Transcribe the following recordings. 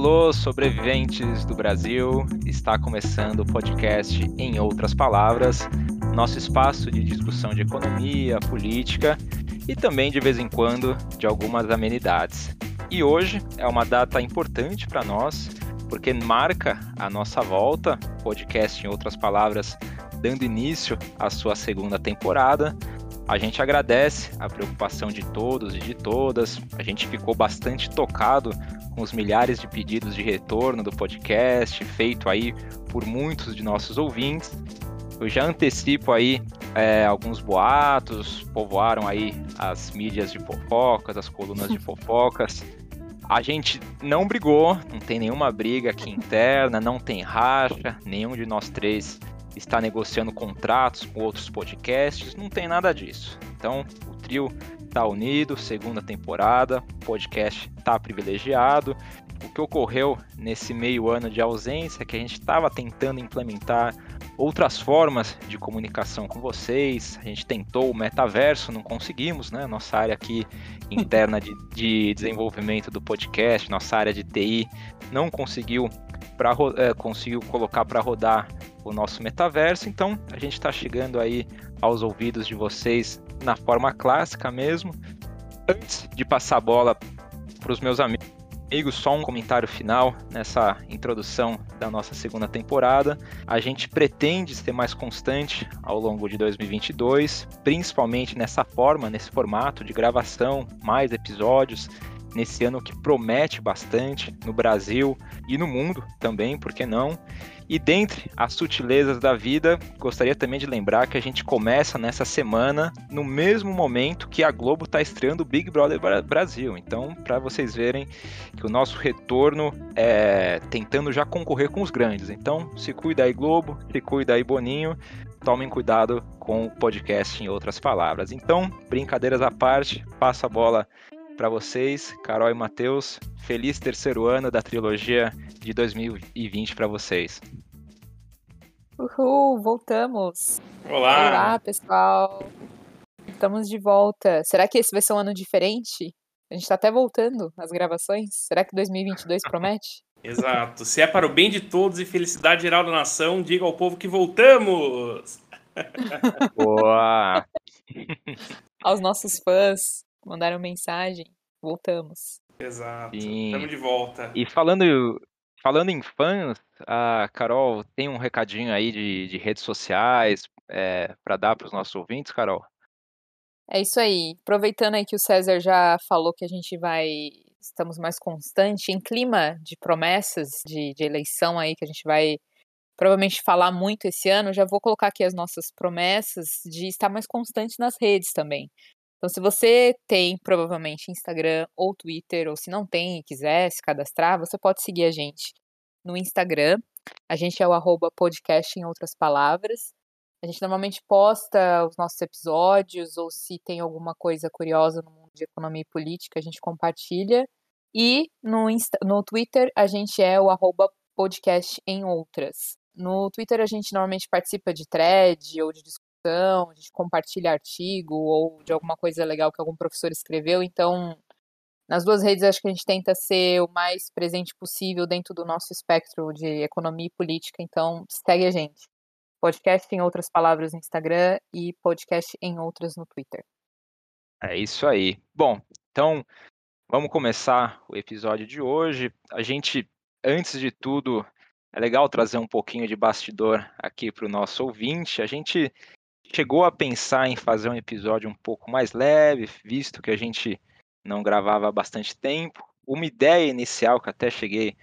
alô, sobreviventes do Brasil! Está começando o podcast Em Outras Palavras, nosso espaço de discussão de economia, política e também, de vez em quando, de algumas amenidades. E hoje é uma data importante para nós, porque marca a nossa volta, podcast Em Outras Palavras, dando início à sua segunda temporada. A gente agradece a preocupação de todos e de todas. A gente ficou bastante tocado com os milhares de pedidos de retorno do podcast, feito aí por muitos de nossos ouvintes. Eu já antecipo aí é, alguns boatos, povoaram aí as mídias de fofocas, as colunas de fofocas. A gente não brigou, não tem nenhuma briga aqui interna, não tem racha, nenhum de nós três está negociando contratos com outros podcasts, não tem nada disso. Então, o trio está unido, segunda temporada, o podcast está privilegiado. O que ocorreu nesse meio ano de ausência é que a gente estava tentando implementar outras formas de comunicação com vocês. A gente tentou o metaverso, não conseguimos, né? Nossa área aqui interna de, de desenvolvimento do podcast, nossa área de TI, não conseguiu, pra, é, conseguiu colocar para rodar o nosso metaverso. Então a gente está chegando aí aos ouvidos de vocês na forma clássica mesmo. Antes de passar a bola para os meus amigos, só um comentário final nessa introdução da nossa segunda temporada. A gente pretende ser mais constante ao longo de 2022, principalmente nessa forma, nesse formato de gravação, mais episódios, nesse ano que promete bastante no Brasil e no mundo também, por que não? E dentre as sutilezas da vida, gostaria também de lembrar que a gente começa nessa semana no mesmo momento que a Globo está estreando o Big Brother Brasil. Então, para vocês verem que o nosso retorno é tentando já concorrer com os grandes. Então, se cuida aí Globo, se cuida aí Boninho, tomem cuidado com o podcast em outras palavras. Então, brincadeiras à parte, passa a bola para vocês, Carol e Matheus. Feliz terceiro ano da trilogia de 2020 para vocês. Uhul, voltamos. Olá. Olá, pessoal. Estamos de volta. Será que esse vai ser um ano diferente? A gente está até voltando às gravações. Será que 2022 promete? Exato. Se é para o bem de todos e felicidade geral da nação, diga ao povo que voltamos. Boa! Aos nossos fãs, mandaram mensagem. Voltamos. Exato. Estamos de volta. E falando, falando em fãs, a Carol tem um recadinho aí de, de redes sociais é, para dar para os nossos ouvintes, Carol? É isso aí. Aproveitando aí que o César já falou que a gente vai. Estamos mais constante em clima de promessas de, de eleição aí que a gente vai provavelmente falar muito esse ano, já vou colocar aqui as nossas promessas de estar mais constante nas redes também. Então, se você tem provavelmente Instagram ou Twitter, ou se não tem e quiser se cadastrar, você pode seguir a gente no Instagram. A gente é o arroba podcast em outras palavras. A gente normalmente posta os nossos episódios, ou se tem alguma coisa curiosa no mundo de economia e política, a gente compartilha. E no, Insta, no Twitter, a gente é o arroba podcast em outras. No Twitter, a gente normalmente participa de thread ou de a gente compartilha artigo ou de alguma coisa legal que algum professor escreveu. Então, nas duas redes, acho que a gente tenta ser o mais presente possível dentro do nosso espectro de economia e política. Então, segue a gente. Podcast em outras palavras no Instagram e podcast em outras no Twitter. É isso aí. Bom, então vamos começar o episódio de hoje. A gente, antes de tudo, é legal trazer um pouquinho de bastidor aqui para o nosso ouvinte. A gente chegou a pensar em fazer um episódio um pouco mais leve, visto que a gente não gravava há bastante tempo. Uma ideia inicial que até cheguei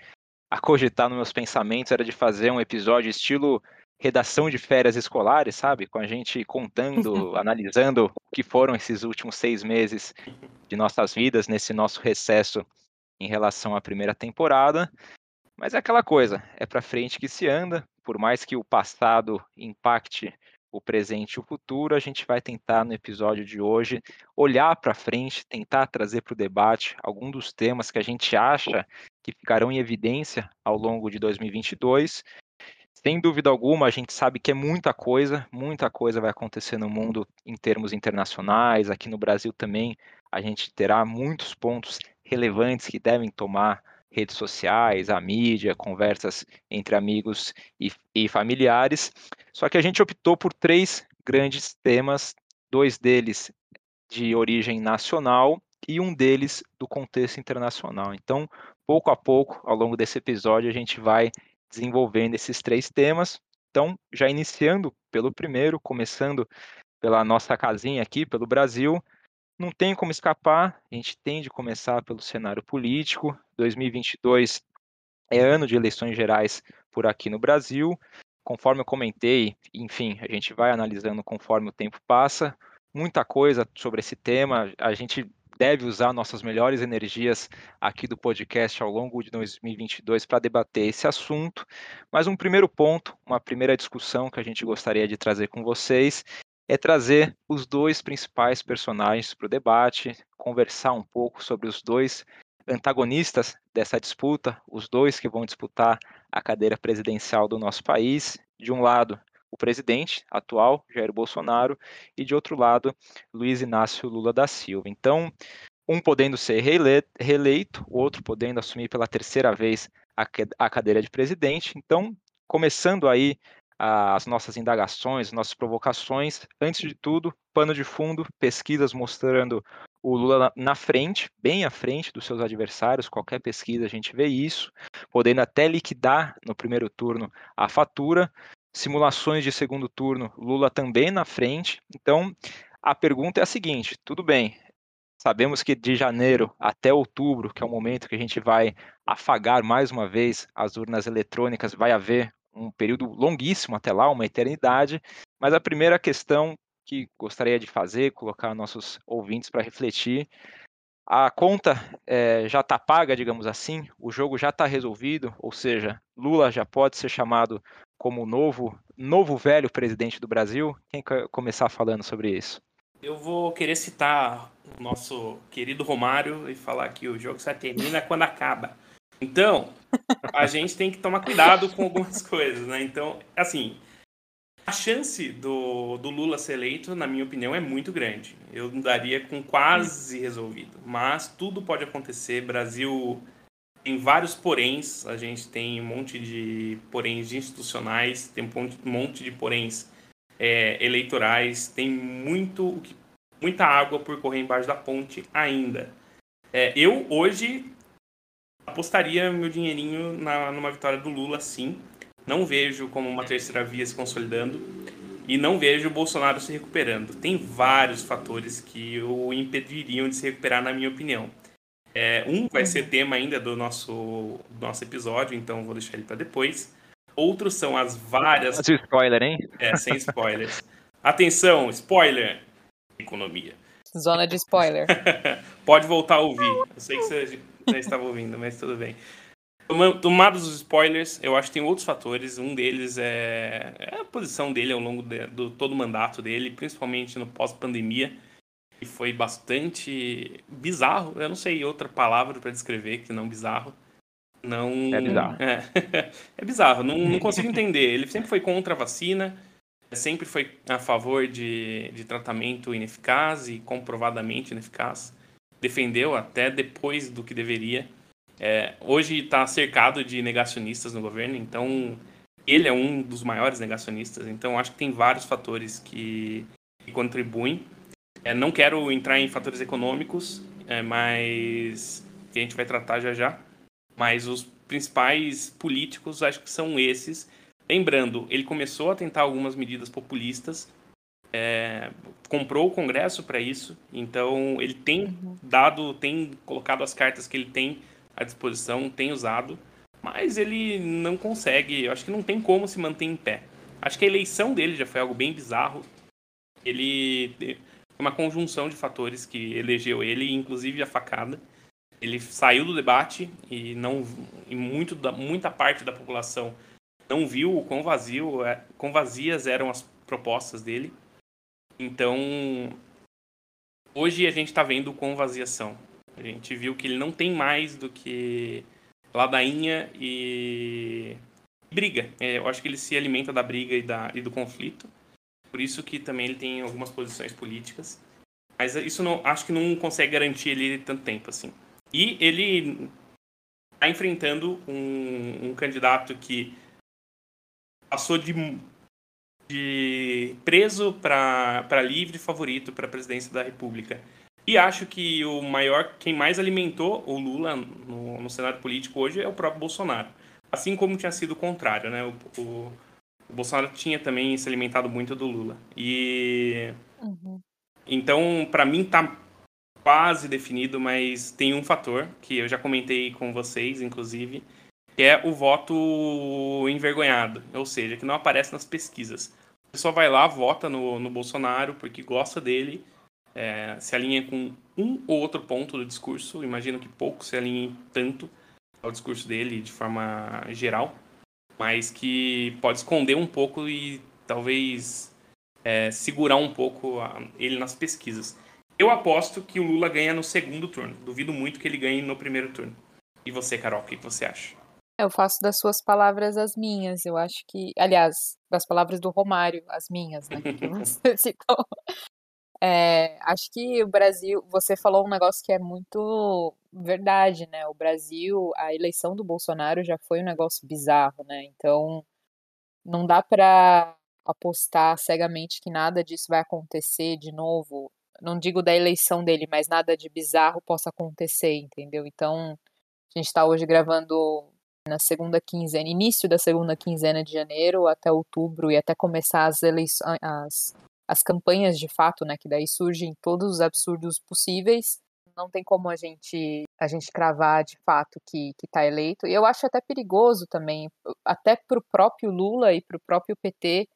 a cogitar nos meus pensamentos era de fazer um episódio estilo redação de férias escolares, sabe? Com a gente contando, analisando o que foram esses últimos seis meses de nossas vidas nesse nosso recesso em relação à primeira temporada. Mas é aquela coisa, é para frente que se anda, por mais que o passado impacte o presente e o futuro, a gente vai tentar no episódio de hoje olhar para frente, tentar trazer para o debate alguns dos temas que a gente acha que ficarão em evidência ao longo de 2022. Sem dúvida alguma, a gente sabe que é muita coisa, muita coisa vai acontecer no mundo em termos internacionais, aqui no Brasil também a gente terá muitos pontos relevantes que devem tomar redes sociais, a mídia, conversas entre amigos e, e familiares. Só que a gente optou por três grandes temas, dois deles de origem nacional e um deles do contexto internacional. Então, pouco a pouco, ao longo desse episódio, a gente vai desenvolvendo esses três temas. Então, já iniciando pelo primeiro, começando pela nossa casinha aqui, pelo Brasil, não tem como escapar, a gente tem de começar pelo cenário político. 2022 é ano de eleições gerais por aqui no Brasil. Conforme eu comentei, enfim, a gente vai analisando conforme o tempo passa. Muita coisa sobre esse tema. A gente deve usar nossas melhores energias aqui do podcast ao longo de 2022 para debater esse assunto. Mas um primeiro ponto, uma primeira discussão que a gente gostaria de trazer com vocês é trazer os dois principais personagens para o debate, conversar um pouco sobre os dois antagonistas dessa disputa, os dois que vão disputar a cadeira presidencial do nosso país. De um lado, o presidente atual, Jair Bolsonaro, e de outro lado, Luiz Inácio Lula da Silva. Então, um podendo ser reeleito, o outro podendo assumir pela terceira vez a cadeira de presidente. Então, começando aí as nossas indagações, nossas provocações. Antes de tudo, pano de fundo, pesquisas mostrando o Lula na frente, bem à frente dos seus adversários, qualquer pesquisa a gente vê isso, podendo até liquidar no primeiro turno a fatura. Simulações de segundo turno, Lula também na frente. Então, a pergunta é a seguinte: tudo bem, Sabemos que de janeiro até outubro, que é o momento que a gente vai afagar mais uma vez as urnas eletrônicas, vai haver um período longuíssimo até lá, uma eternidade. Mas a primeira questão que gostaria de fazer, colocar nossos ouvintes para refletir, a conta é, já está paga, digamos assim, o jogo já está resolvido, ou seja, Lula já pode ser chamado como novo, novo velho presidente do Brasil. Quem quer começar falando sobre isso? Eu vou querer citar o nosso querido Romário e falar que o jogo só termina quando acaba. Então, a gente tem que tomar cuidado com algumas coisas, né? Então, assim, a chance do, do Lula ser eleito, na minha opinião, é muito grande. Eu daria com quase resolvido. Mas tudo pode acontecer. Brasil tem vários poréns. A gente tem um monte de poréns institucionais, tem um monte de poréns é, eleitorais. Tem muito, muita água por correr embaixo da ponte ainda. É, eu hoje apostaria meu dinheirinho na, numa vitória do Lula, sim. Não vejo como uma terceira via se consolidando e não vejo o Bolsonaro se recuperando. Tem vários fatores que o impediriam de se recuperar, na minha opinião. É, um vai ser tema ainda do nosso, do nosso episódio, então vou deixar ele para depois. Outros são as várias. Sem spoiler, hein? É, sem spoilers. Atenção, spoiler! Economia. Zona de spoiler. Pode voltar a ouvir. Eu sei que você já estava ouvindo, mas tudo bem. Tomados os spoilers, eu acho que tem outros fatores. Um deles é, é a posição dele ao longo de, do todo o mandato dele, principalmente no pós-pandemia, que foi bastante bizarro. Eu não sei outra palavra para descrever que não bizarro. Não, é bizarro. É, é bizarro, não, não consigo entender. Ele sempre foi contra a vacina, sempre foi a favor de, de tratamento ineficaz e comprovadamente ineficaz defendeu até depois do que deveria. É, hoje está cercado de negacionistas no governo, então ele é um dos maiores negacionistas. Então acho que tem vários fatores que, que contribuem. É, não quero entrar em fatores econômicos, é, mas que a gente vai tratar já já. Mas os principais políticos acho que são esses. Lembrando, ele começou a tentar algumas medidas populistas é, comprou o Congresso para isso, então ele tem uhum. dado, tem colocado as cartas que ele tem à disposição, tem usado, mas ele não consegue, eu acho que não tem como se manter em pé. Acho que a eleição dele já foi algo bem bizarro. Ele foi uma conjunção de fatores que elegeu ele, inclusive a facada. Ele saiu do debate e não e muito da, muita parte da população não viu o quão vazio, é, quão vazias eram as propostas dele então, hoje a gente está vendo com vaziação. A gente viu que ele não tem mais do que ladainha e briga. É, eu acho que ele se alimenta da briga e, da, e do conflito. Por isso que também ele tem algumas posições políticas. Mas isso não, acho que não consegue garantir ele tanto tempo assim. E ele está enfrentando um, um, candidato que passou de, de preso para livre favorito para a presidência da República. E acho que o maior, quem mais alimentou o Lula no, no cenário político hoje é o próprio Bolsonaro. Assim como tinha sido o contrário, né? O, o, o Bolsonaro tinha também se alimentado muito do Lula. E. Uhum. Então, para mim, tá quase definido, mas tem um fator que eu já comentei com vocês, inclusive, que é o voto envergonhado, ou seja, que não aparece nas pesquisas. A pessoa vai lá, vota no, no Bolsonaro porque gosta dele, é, se alinha com um ou outro ponto do discurso, imagino que pouco se alinhe tanto ao discurso dele de forma geral, mas que pode esconder um pouco e talvez é, segurar um pouco a, ele nas pesquisas. Eu aposto que o Lula ganha no segundo turno. Duvido muito que ele ganhe no primeiro turno. E você, Carol, o que você acha? Eu faço das suas palavras as minhas. Eu acho que, aliás, das palavras do Romário, as minhas, né? Que você citou. É, acho que o Brasil, você falou um negócio que é muito verdade, né? O Brasil, a eleição do Bolsonaro já foi um negócio bizarro, né? Então, não dá para apostar cegamente que nada disso vai acontecer de novo não digo da eleição dele, mas nada de bizarro possa acontecer, entendeu? Então, a gente está hoje gravando na segunda quinzena, início da segunda quinzena de janeiro até outubro e até começar as eleições, as, as campanhas de fato, né? Que daí surgem todos os absurdos possíveis. Não tem como a gente a gente cravar de fato que que está eleito. E eu acho até perigoso também, até para o próprio Lula e para o próprio PT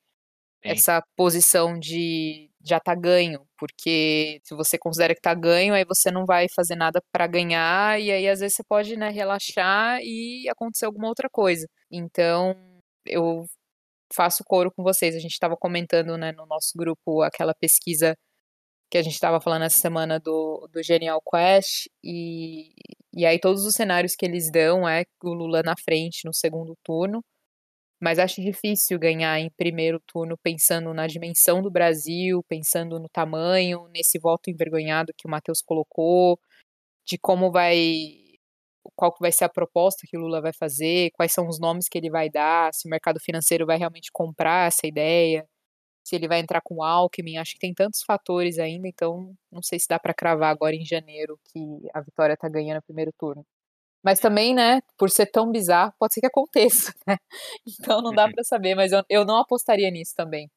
essa posição de já tá ganho, porque se você considera que tá ganho, aí você não vai fazer nada para ganhar, e aí às vezes você pode, né, relaxar e acontecer alguma outra coisa. Então, eu faço coro com vocês. A gente estava comentando, né, no nosso grupo aquela pesquisa que a gente estava falando essa semana do, do Genial Quest, e, e aí todos os cenários que eles dão é o Lula na frente no segundo turno, mas acho difícil ganhar em primeiro turno pensando na dimensão do Brasil, pensando no tamanho, nesse voto envergonhado que o Matheus colocou, de como vai qual que vai ser a proposta que o Lula vai fazer, quais são os nomes que ele vai dar, se o mercado financeiro vai realmente comprar essa ideia, se ele vai entrar com o Alckmin, acho que tem tantos fatores ainda, então não sei se dá para cravar agora em janeiro que a Vitória está ganhando o primeiro turno. Mas também, né, por ser tão bizarro, pode ser que aconteça, né? Então não dá uhum. para saber, mas eu, eu não apostaria nisso também.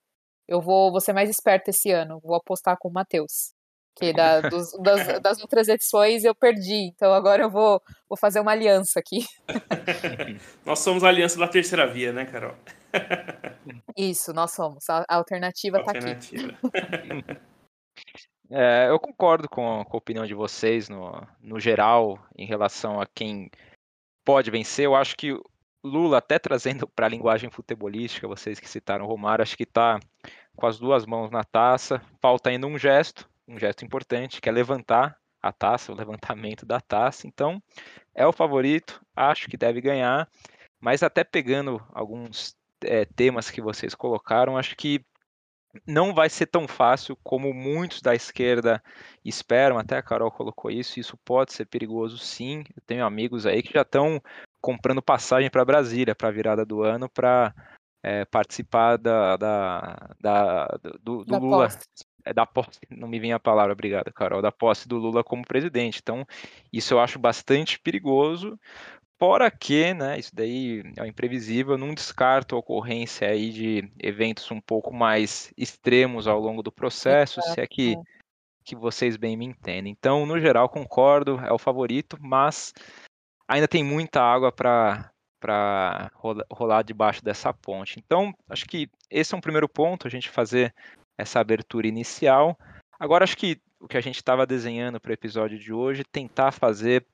Eu vou, vou ser mais esperto esse ano, vou apostar com o Matheus. Que da, dos, das, das, outras edições eu perdi, então agora eu vou, vou fazer uma aliança aqui. nós somos a aliança da terceira via, né, Carol? Isso, nós somos. A, a alternativa está aqui. É, eu concordo com, com, a opinião de vocês no, no geral em relação a quem pode vencer. Eu acho que Lula, até trazendo para a linguagem futebolística, vocês que citaram o Romário, acho que está com as duas mãos na taça. Falta ainda um gesto, um gesto importante, que é levantar a taça, o levantamento da taça. Então, é o favorito, acho que deve ganhar. Mas até pegando alguns é, temas que vocês colocaram, acho que não vai ser tão fácil como muitos da esquerda esperam, até a Carol colocou isso, isso pode ser perigoso sim. Eu tenho amigos aí que já estão comprando passagem para Brasília para a virada do ano para é, participar da, da, da do, do Lula. Posse. É, da posse, não me vinha a palavra, obrigado, Carol, da posse do Lula como presidente. Então, isso eu acho bastante perigoso, Fora que, né, isso daí é imprevisível, não descarto a ocorrência aí de eventos um pouco mais extremos ao longo do processo, Exato. se é que, que vocês bem me entendem. Então, no geral, concordo, é o favorito, mas ainda tem muita água para para rolar debaixo dessa ponte. Então, acho que esse é um primeiro ponto, a gente fazer essa abertura inicial. Agora, acho que o que a gente estava desenhando para o episódio de hoje, tentar fazer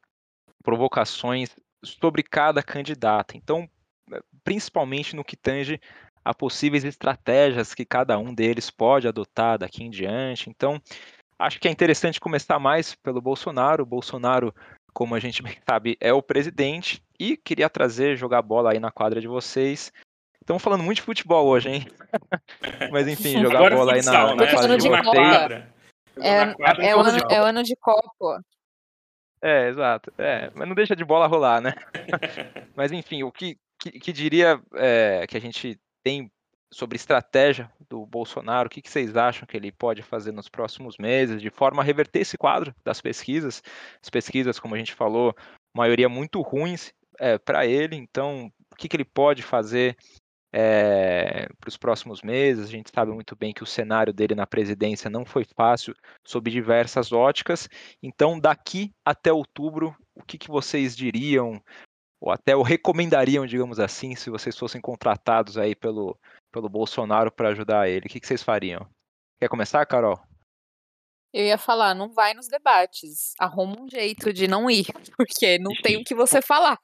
provocações sobre cada candidato. Então, eh, principalmente no que tange a possíveis estratégias que cada um deles pode adotar daqui em diante. Então, acho que é interessante começar mais pelo Bolsonaro. O Bolsonaro, como a gente bem sabe, é o presidente e queria trazer, jogar bola aí na quadra de vocês. Estamos falando muito de futebol hoje, hein? Mas enfim, jogar Agora bola futsal, aí na, né? na quadra de vocês. É, é, é, o ano, é o ano de Copa. É, exato. É, mas não deixa de bola rolar, né? mas enfim, o que, que, que diria é, que a gente tem sobre estratégia do Bolsonaro, o que, que, vocês acham que ele pode fazer nos próximos meses, de forma a reverter esse quadro das pesquisas? As pesquisas, como a gente falou, maioria muito ruins é, para ele, então o que, que ele pode fazer é, para os próximos meses. A gente sabe muito bem que o cenário dele na presidência não foi fácil, sob diversas óticas. Então, daqui até outubro, o que, que vocês diriam, ou até o recomendariam, digamos assim, se vocês fossem contratados aí pelo, pelo Bolsonaro para ajudar ele? O que, que vocês fariam? Quer começar, Carol? Eu ia falar, não vai nos debates. Arruma um jeito de não ir, porque não tem o que você falar.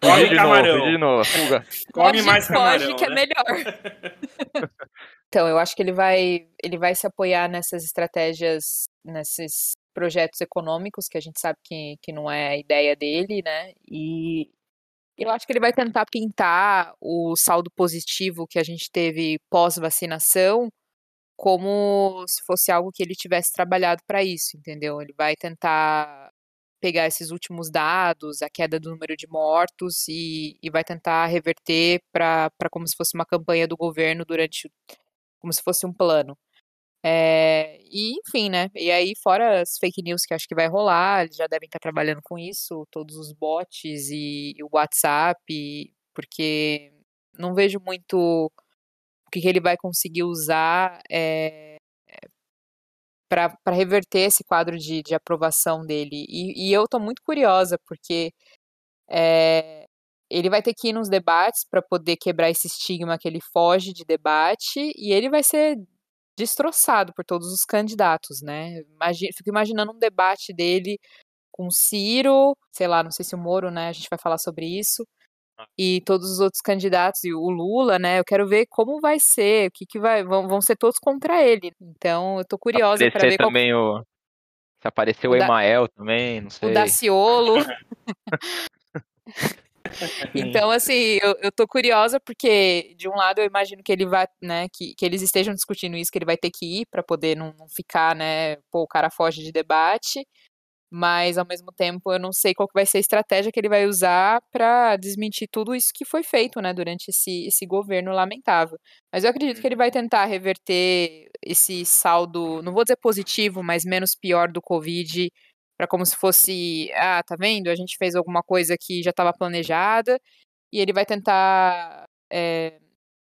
Come camarão. Novo, de novo, fuga. Come mais camarão, foge, que é né? melhor. então, eu acho que ele vai, ele vai se apoiar nessas estratégias, nesses projetos econômicos, que a gente sabe que, que não é a ideia dele, né? E eu acho que ele vai tentar pintar o saldo positivo que a gente teve pós-vacinação como se fosse algo que ele tivesse trabalhado para isso, entendeu? Ele vai tentar pegar esses últimos dados, a queda do número de mortos e, e vai tentar reverter para como se fosse uma campanha do governo durante, como se fosse um plano. É, e enfim, né? E aí, fora as fake news que acho que vai rolar, eles já devem estar trabalhando com isso, todos os bots e, e o WhatsApp, porque não vejo muito o que, que ele vai conseguir usar é, para reverter esse quadro de, de aprovação dele. E, e eu estou muito curiosa, porque é, ele vai ter que ir nos debates para poder quebrar esse estigma que ele foge de debate, e ele vai ser destroçado por todos os candidatos, né? Imagina, fico imaginando um debate dele com Ciro, sei lá, não sei se o Moro, né? A gente vai falar sobre isso e todos os outros candidatos e o Lula, né? Eu quero ver como vai ser, o que que vai, vão, vão ser todos contra ele. Então, eu tô curiosa para ver também qual... o se apareceu o, o Emael também, não sei. O Daciolo. então, assim, eu, eu tô curiosa porque, de um lado, eu imagino que ele vai, né, que, que eles estejam discutindo isso, que ele vai ter que ir para poder não, não ficar, né, pô, o cara foge de debate mas ao mesmo tempo eu não sei qual que vai ser a estratégia que ele vai usar para desmentir tudo isso que foi feito, né, durante esse, esse governo lamentável. Mas eu acredito que ele vai tentar reverter esse saldo, não vou dizer positivo, mas menos pior do Covid, para como se fosse, ah, tá vendo? A gente fez alguma coisa que já estava planejada, e ele vai tentar é,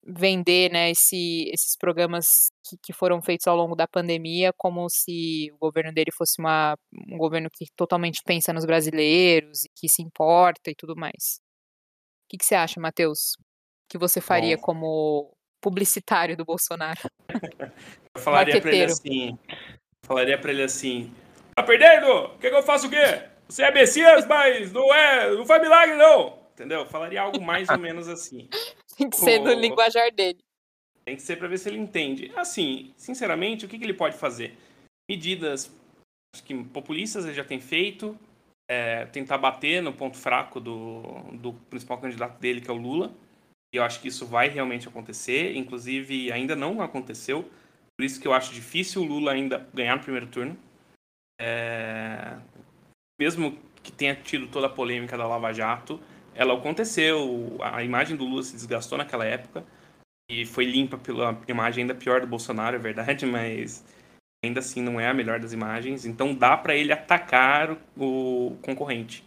vender né, esse, esses programas que, que, foram feitos ao longo da pandemia como se o governo dele fosse uma, um governo que totalmente pensa nos brasileiros e que se importa e tudo mais. O que, que você acha, Matheus? que você faria Bom. como publicitário do Bolsonaro? Eu falaria para ele assim, falaria para ele assim, tá perdendo? Quer que eu faça o quê? Você é Messias, mas não é, não faz milagre não. Entendeu? Eu falaria algo mais ou menos assim. Tem que ser no linguajar dele. Tem que ser para ver se ele entende. Assim, sinceramente, o que, que ele pode fazer? Medidas acho que populistas ele já tem feito. É, tentar bater no ponto fraco do, do principal candidato dele, que é o Lula. E eu acho que isso vai realmente acontecer. Inclusive, ainda não aconteceu. Por isso que eu acho difícil o Lula ainda ganhar no primeiro turno. É... Mesmo que tenha tido toda a polêmica da Lava Jato, ela aconteceu, a imagem do Lula se desgastou naquela época e foi limpa pela imagem ainda pior do Bolsonaro, é verdade, mas ainda assim não é a melhor das imagens, então dá para ele atacar o concorrente.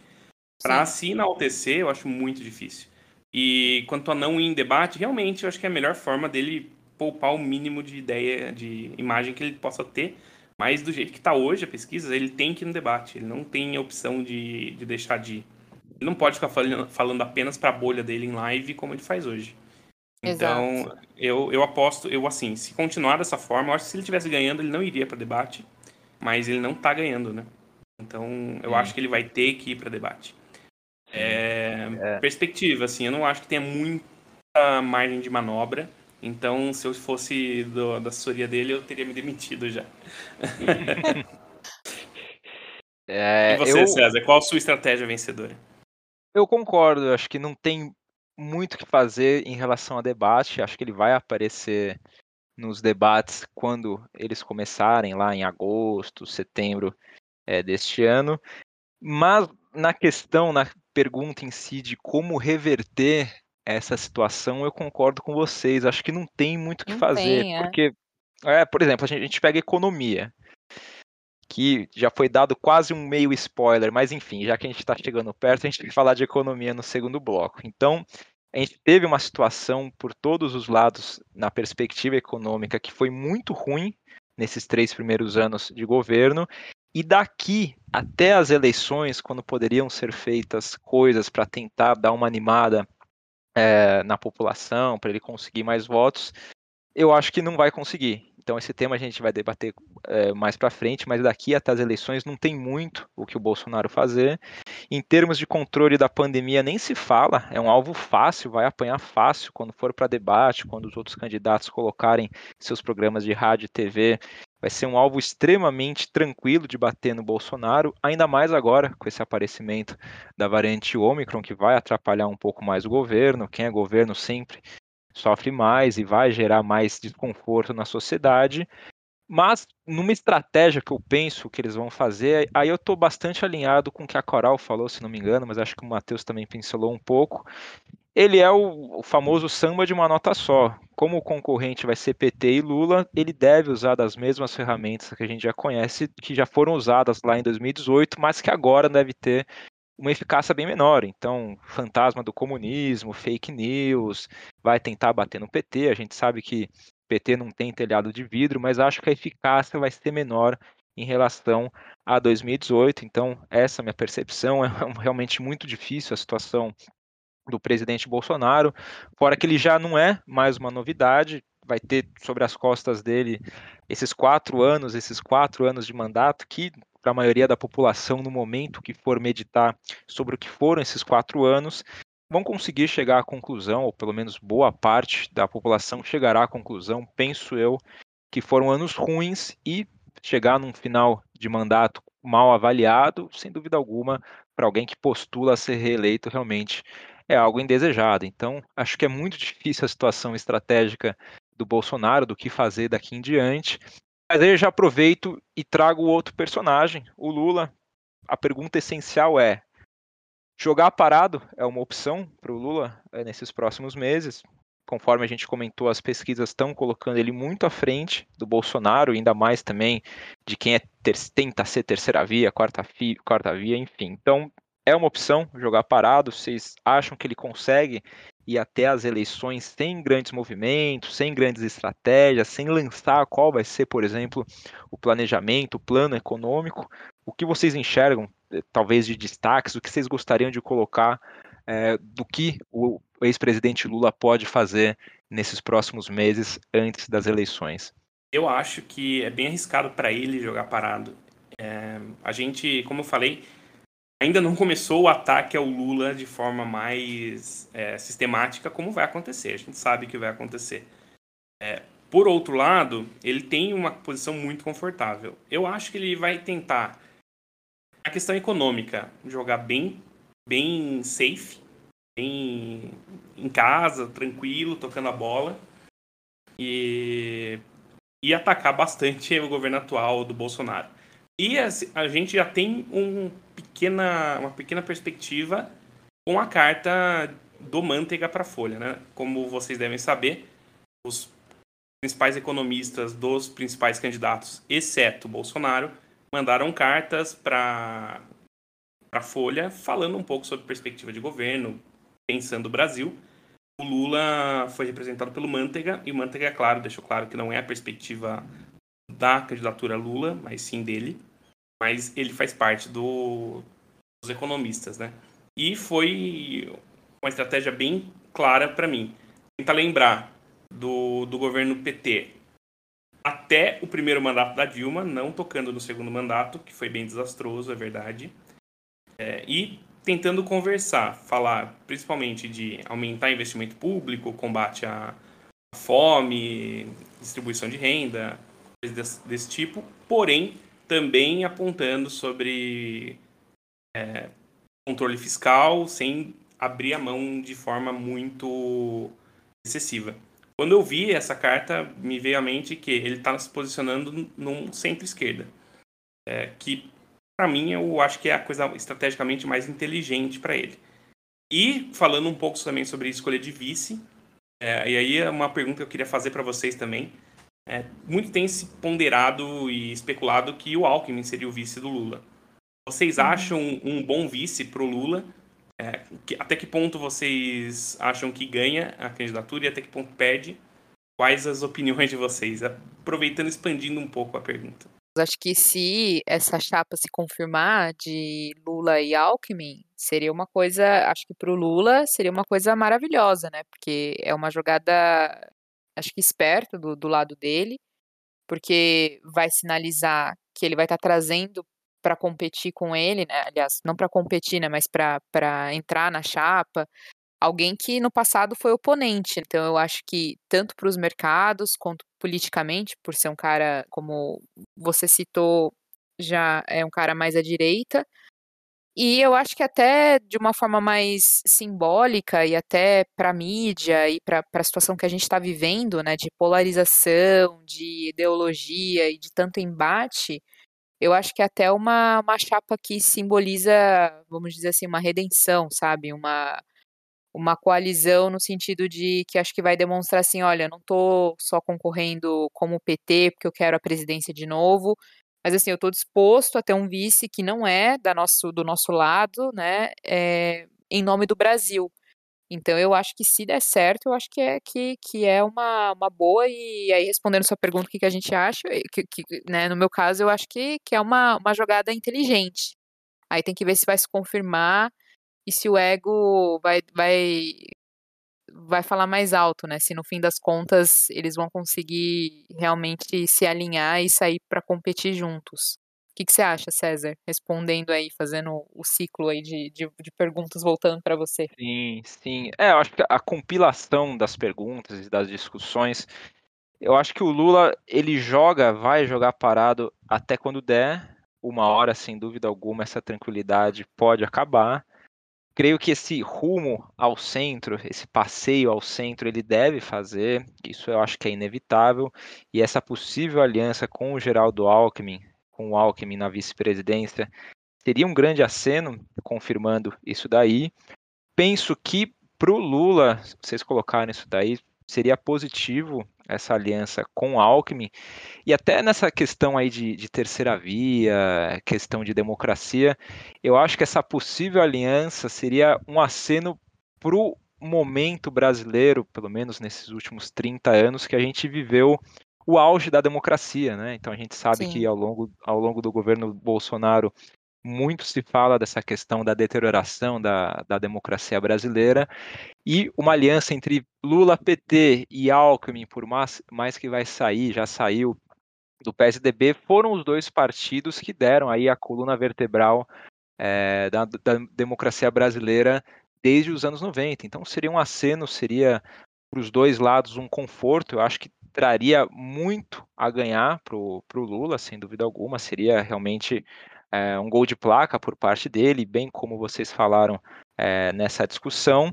Para se enaltecer, eu acho muito difícil. E quanto a não ir em debate, realmente eu acho que é a melhor forma dele poupar o mínimo de ideia, de imagem que ele possa ter. Mas do jeito que está hoje a pesquisa, ele tem que ir no debate. Ele não tem a opção de, de deixar de ir. Ele não pode ficar falando, falando apenas para a bolha dele em live como ele faz hoje. Então, eu, eu aposto, eu assim, se continuar dessa forma, eu acho que se ele estivesse ganhando, ele não iria para debate, mas ele não está ganhando, né? Então, eu hum. acho que ele vai ter que ir para debate. É, é. Perspectiva, assim, eu não acho que tenha muita margem de manobra. Então, se eu fosse do, da assessoria dele, eu teria me demitido já. é, e você, eu... César, qual a sua estratégia vencedora? Eu concordo, acho que não tem muito o que fazer em relação a debate, acho que ele vai aparecer nos debates quando eles começarem lá em agosto, setembro é, deste ano. Mas na questão, na pergunta em si de como reverter essa situação, eu concordo com vocês. Acho que não tem muito o que Não fazer, tem, é. porque, é, por exemplo, a gente, a gente pega economia, que já foi dado quase um meio spoiler, mas enfim, já que a gente está chegando perto, a gente tem que falar de economia no segundo bloco. Então, a gente teve uma situação por todos os lados na perspectiva econômica que foi muito ruim nesses três primeiros anos de governo. E daqui até as eleições, quando poderiam ser feitas coisas para tentar dar uma animada é, na população, para ele conseguir mais votos, eu acho que não vai conseguir. Então esse tema a gente vai debater é, mais para frente, mas daqui até as eleições não tem muito o que o Bolsonaro fazer. Em termos de controle da pandemia nem se fala, é um alvo fácil, vai apanhar fácil quando for para debate, quando os outros candidatos colocarem seus programas de rádio e TV. Vai ser um alvo extremamente tranquilo de bater no Bolsonaro, ainda mais agora com esse aparecimento da variante Ômicron, que vai atrapalhar um pouco mais o governo. Quem é governo sempre sofre mais e vai gerar mais desconforto na sociedade. Mas numa estratégia que eu penso que eles vão fazer, aí eu estou bastante alinhado com o que a Coral falou, se não me engano, mas acho que o Matheus também pincelou um pouco. Ele é o, o famoso samba de uma nota só. Como o concorrente vai ser PT e Lula, ele deve usar das mesmas ferramentas que a gente já conhece, que já foram usadas lá em 2018, mas que agora deve ter uma eficácia bem menor. Então, fantasma do comunismo, fake news, vai tentar bater no PT. A gente sabe que PT não tem telhado de vidro, mas acho que a eficácia vai ser menor em relação a 2018. Então, essa é a minha percepção. É realmente muito difícil a situação do presidente Bolsonaro, fora que ele já não é mais uma novidade, vai ter sobre as costas dele esses quatro anos, esses quatro anos de mandato, que para a maioria da população, no momento que for meditar sobre o que foram esses quatro anos, vão conseguir chegar à conclusão, ou pelo menos boa parte da população chegará à conclusão, penso eu, que foram anos ruins e chegar num final de mandato mal avaliado, sem dúvida alguma, para alguém que postula a ser reeleito, realmente é algo indesejado. Então, acho que é muito difícil a situação estratégica do Bolsonaro, do que fazer daqui em diante. Mas aí eu já aproveito e trago outro personagem, o Lula. A pergunta essencial é: jogar parado é uma opção para o Lula é, nesses próximos meses? Conforme a gente comentou, as pesquisas estão colocando ele muito à frente do Bolsonaro, ainda mais também de quem é ter, tenta ser terceira via, quarta, fi, quarta via, enfim. Então, é uma opção jogar parado. Vocês acham que ele consegue ir até as eleições sem grandes movimentos, sem grandes estratégias, sem lançar qual vai ser, por exemplo, o planejamento, o plano econômico? O que vocês enxergam, eh, talvez, de destaques? O que vocês gostariam de colocar é, do que o ex-presidente Lula pode fazer nesses próximos meses antes das eleições? Eu acho que é bem arriscado para ele jogar parado. É, a gente, como eu falei, ainda não começou o ataque ao Lula de forma mais é, sistemática, como vai acontecer. A gente sabe que vai acontecer. É, por outro lado, ele tem uma posição muito confortável. Eu acho que ele vai tentar a questão econômica, jogar bem, bem safe, bem em casa, tranquilo, tocando a bola e, e atacar bastante o governo atual do Bolsonaro. E a, a gente já tem um pequena, uma pequena perspectiva com a carta do Manteiga para a Folha. Né? Como vocês devem saber, os principais economistas dos principais candidatos, exceto Bolsonaro, mandaram cartas para a Folha falando um pouco sobre perspectiva de governo, pensando o Brasil. O Lula foi representado pelo Manteiga, e o Manteiga, é claro, deixou claro que não é a perspectiva da candidatura Lula, mas sim dele. Mas ele faz parte do, dos economistas, né? E foi uma estratégia bem clara para mim. Tentar lembrar do, do governo PT até o primeiro mandato da Dilma, não tocando no segundo mandato, que foi bem desastroso, é verdade. É, e tentando conversar, falar principalmente de aumentar investimento público, combate à fome, distribuição de renda, coisas desse, desse tipo, porém também apontando sobre é, controle fiscal sem abrir a mão de forma muito excessiva. Quando eu vi essa carta, me veio à mente que ele está se posicionando num centro-esquerda, é, que para mim, eu acho que é a coisa estrategicamente mais inteligente para ele. E falando um pouco também sobre escolha de vice, é, e aí é uma pergunta que eu queria fazer para vocês também. É, muito tem se ponderado e especulado que o Alckmin seria o vice do Lula. Vocês uhum. acham um bom vice para o Lula? É, que, até que ponto vocês acham que ganha a candidatura e até que ponto perde? Quais as opiniões de vocês? Aproveitando, expandindo um pouco a pergunta. Acho que se essa chapa se confirmar de Lula e Alckmin, seria uma coisa, acho que para o Lula seria uma coisa maravilhosa, né? Porque é uma jogada, acho que esperta do, do lado dele, porque vai sinalizar que ele vai estar tá trazendo para competir com ele, né? aliás, não para competir, né? Mas para entrar na chapa, alguém que no passado foi oponente. Então eu acho que tanto para os mercados quanto politicamente, por ser um cara, como você citou, já é um cara mais à direita. E eu acho que até de uma forma mais simbólica e até para a mídia e para a situação que a gente está vivendo, né, de polarização, de ideologia e de tanto embate, eu acho que é até uma, uma chapa que simboliza, vamos dizer assim, uma redenção, sabe? Uma, uma coalizão no sentido de que acho que vai demonstrar assim, olha, não estou só concorrendo como PT porque eu quero a presidência de novo, mas assim, eu estou disposto a ter um vice que não é da nosso, do nosso lado, né, é, em nome do Brasil. Então eu acho que se der certo, eu acho que é que, que é uma, uma boa, e aí respondendo sua pergunta, o que, que a gente acha, que, que, né, no meu caso, eu acho que, que é uma, uma jogada inteligente. Aí tem que ver se vai se confirmar e se o ego vai, vai, vai falar mais alto, né? Se no fim das contas eles vão conseguir realmente se alinhar e sair para competir juntos. O que, que, você acha, César? Respondendo aí, fazendo o ciclo aí de, de, de perguntas voltando para você. Sim, sim. É, eu acho que a compilação das perguntas e das discussões, eu acho que o Lula ele joga, vai jogar parado até quando der. Uma hora, sem dúvida alguma, essa tranquilidade pode acabar creio que esse rumo ao centro, esse passeio ao centro, ele deve fazer, isso eu acho que é inevitável, e essa possível aliança com o Geraldo Alckmin, com o Alckmin na vice-presidência, seria um grande aceno, confirmando isso daí. Penso que para o Lula, vocês colocarem isso daí, seria positivo essa aliança com Alckmin, e até nessa questão aí de, de, terceira via, questão de democracia, eu acho que essa possível aliança seria um aceno para o momento brasileiro, pelo menos nesses últimos 30 anos, que a gente viveu o auge da democracia, né? Então a gente sabe Sim. que ao longo, ao longo do governo Bolsonaro muito se fala dessa questão da deterioração da, da democracia brasileira e uma aliança entre Lula, PT e Alckmin, por mais, mais que vai sair, já saiu do PSDB, foram os dois partidos que deram aí a coluna vertebral é, da, da democracia brasileira desde os anos 90. Então seria um aceno, seria para os dois lados um conforto. Eu acho que traria muito a ganhar para o Lula, sem dúvida alguma. Seria realmente é, um gol de placa por parte dele, bem como vocês falaram é, nessa discussão.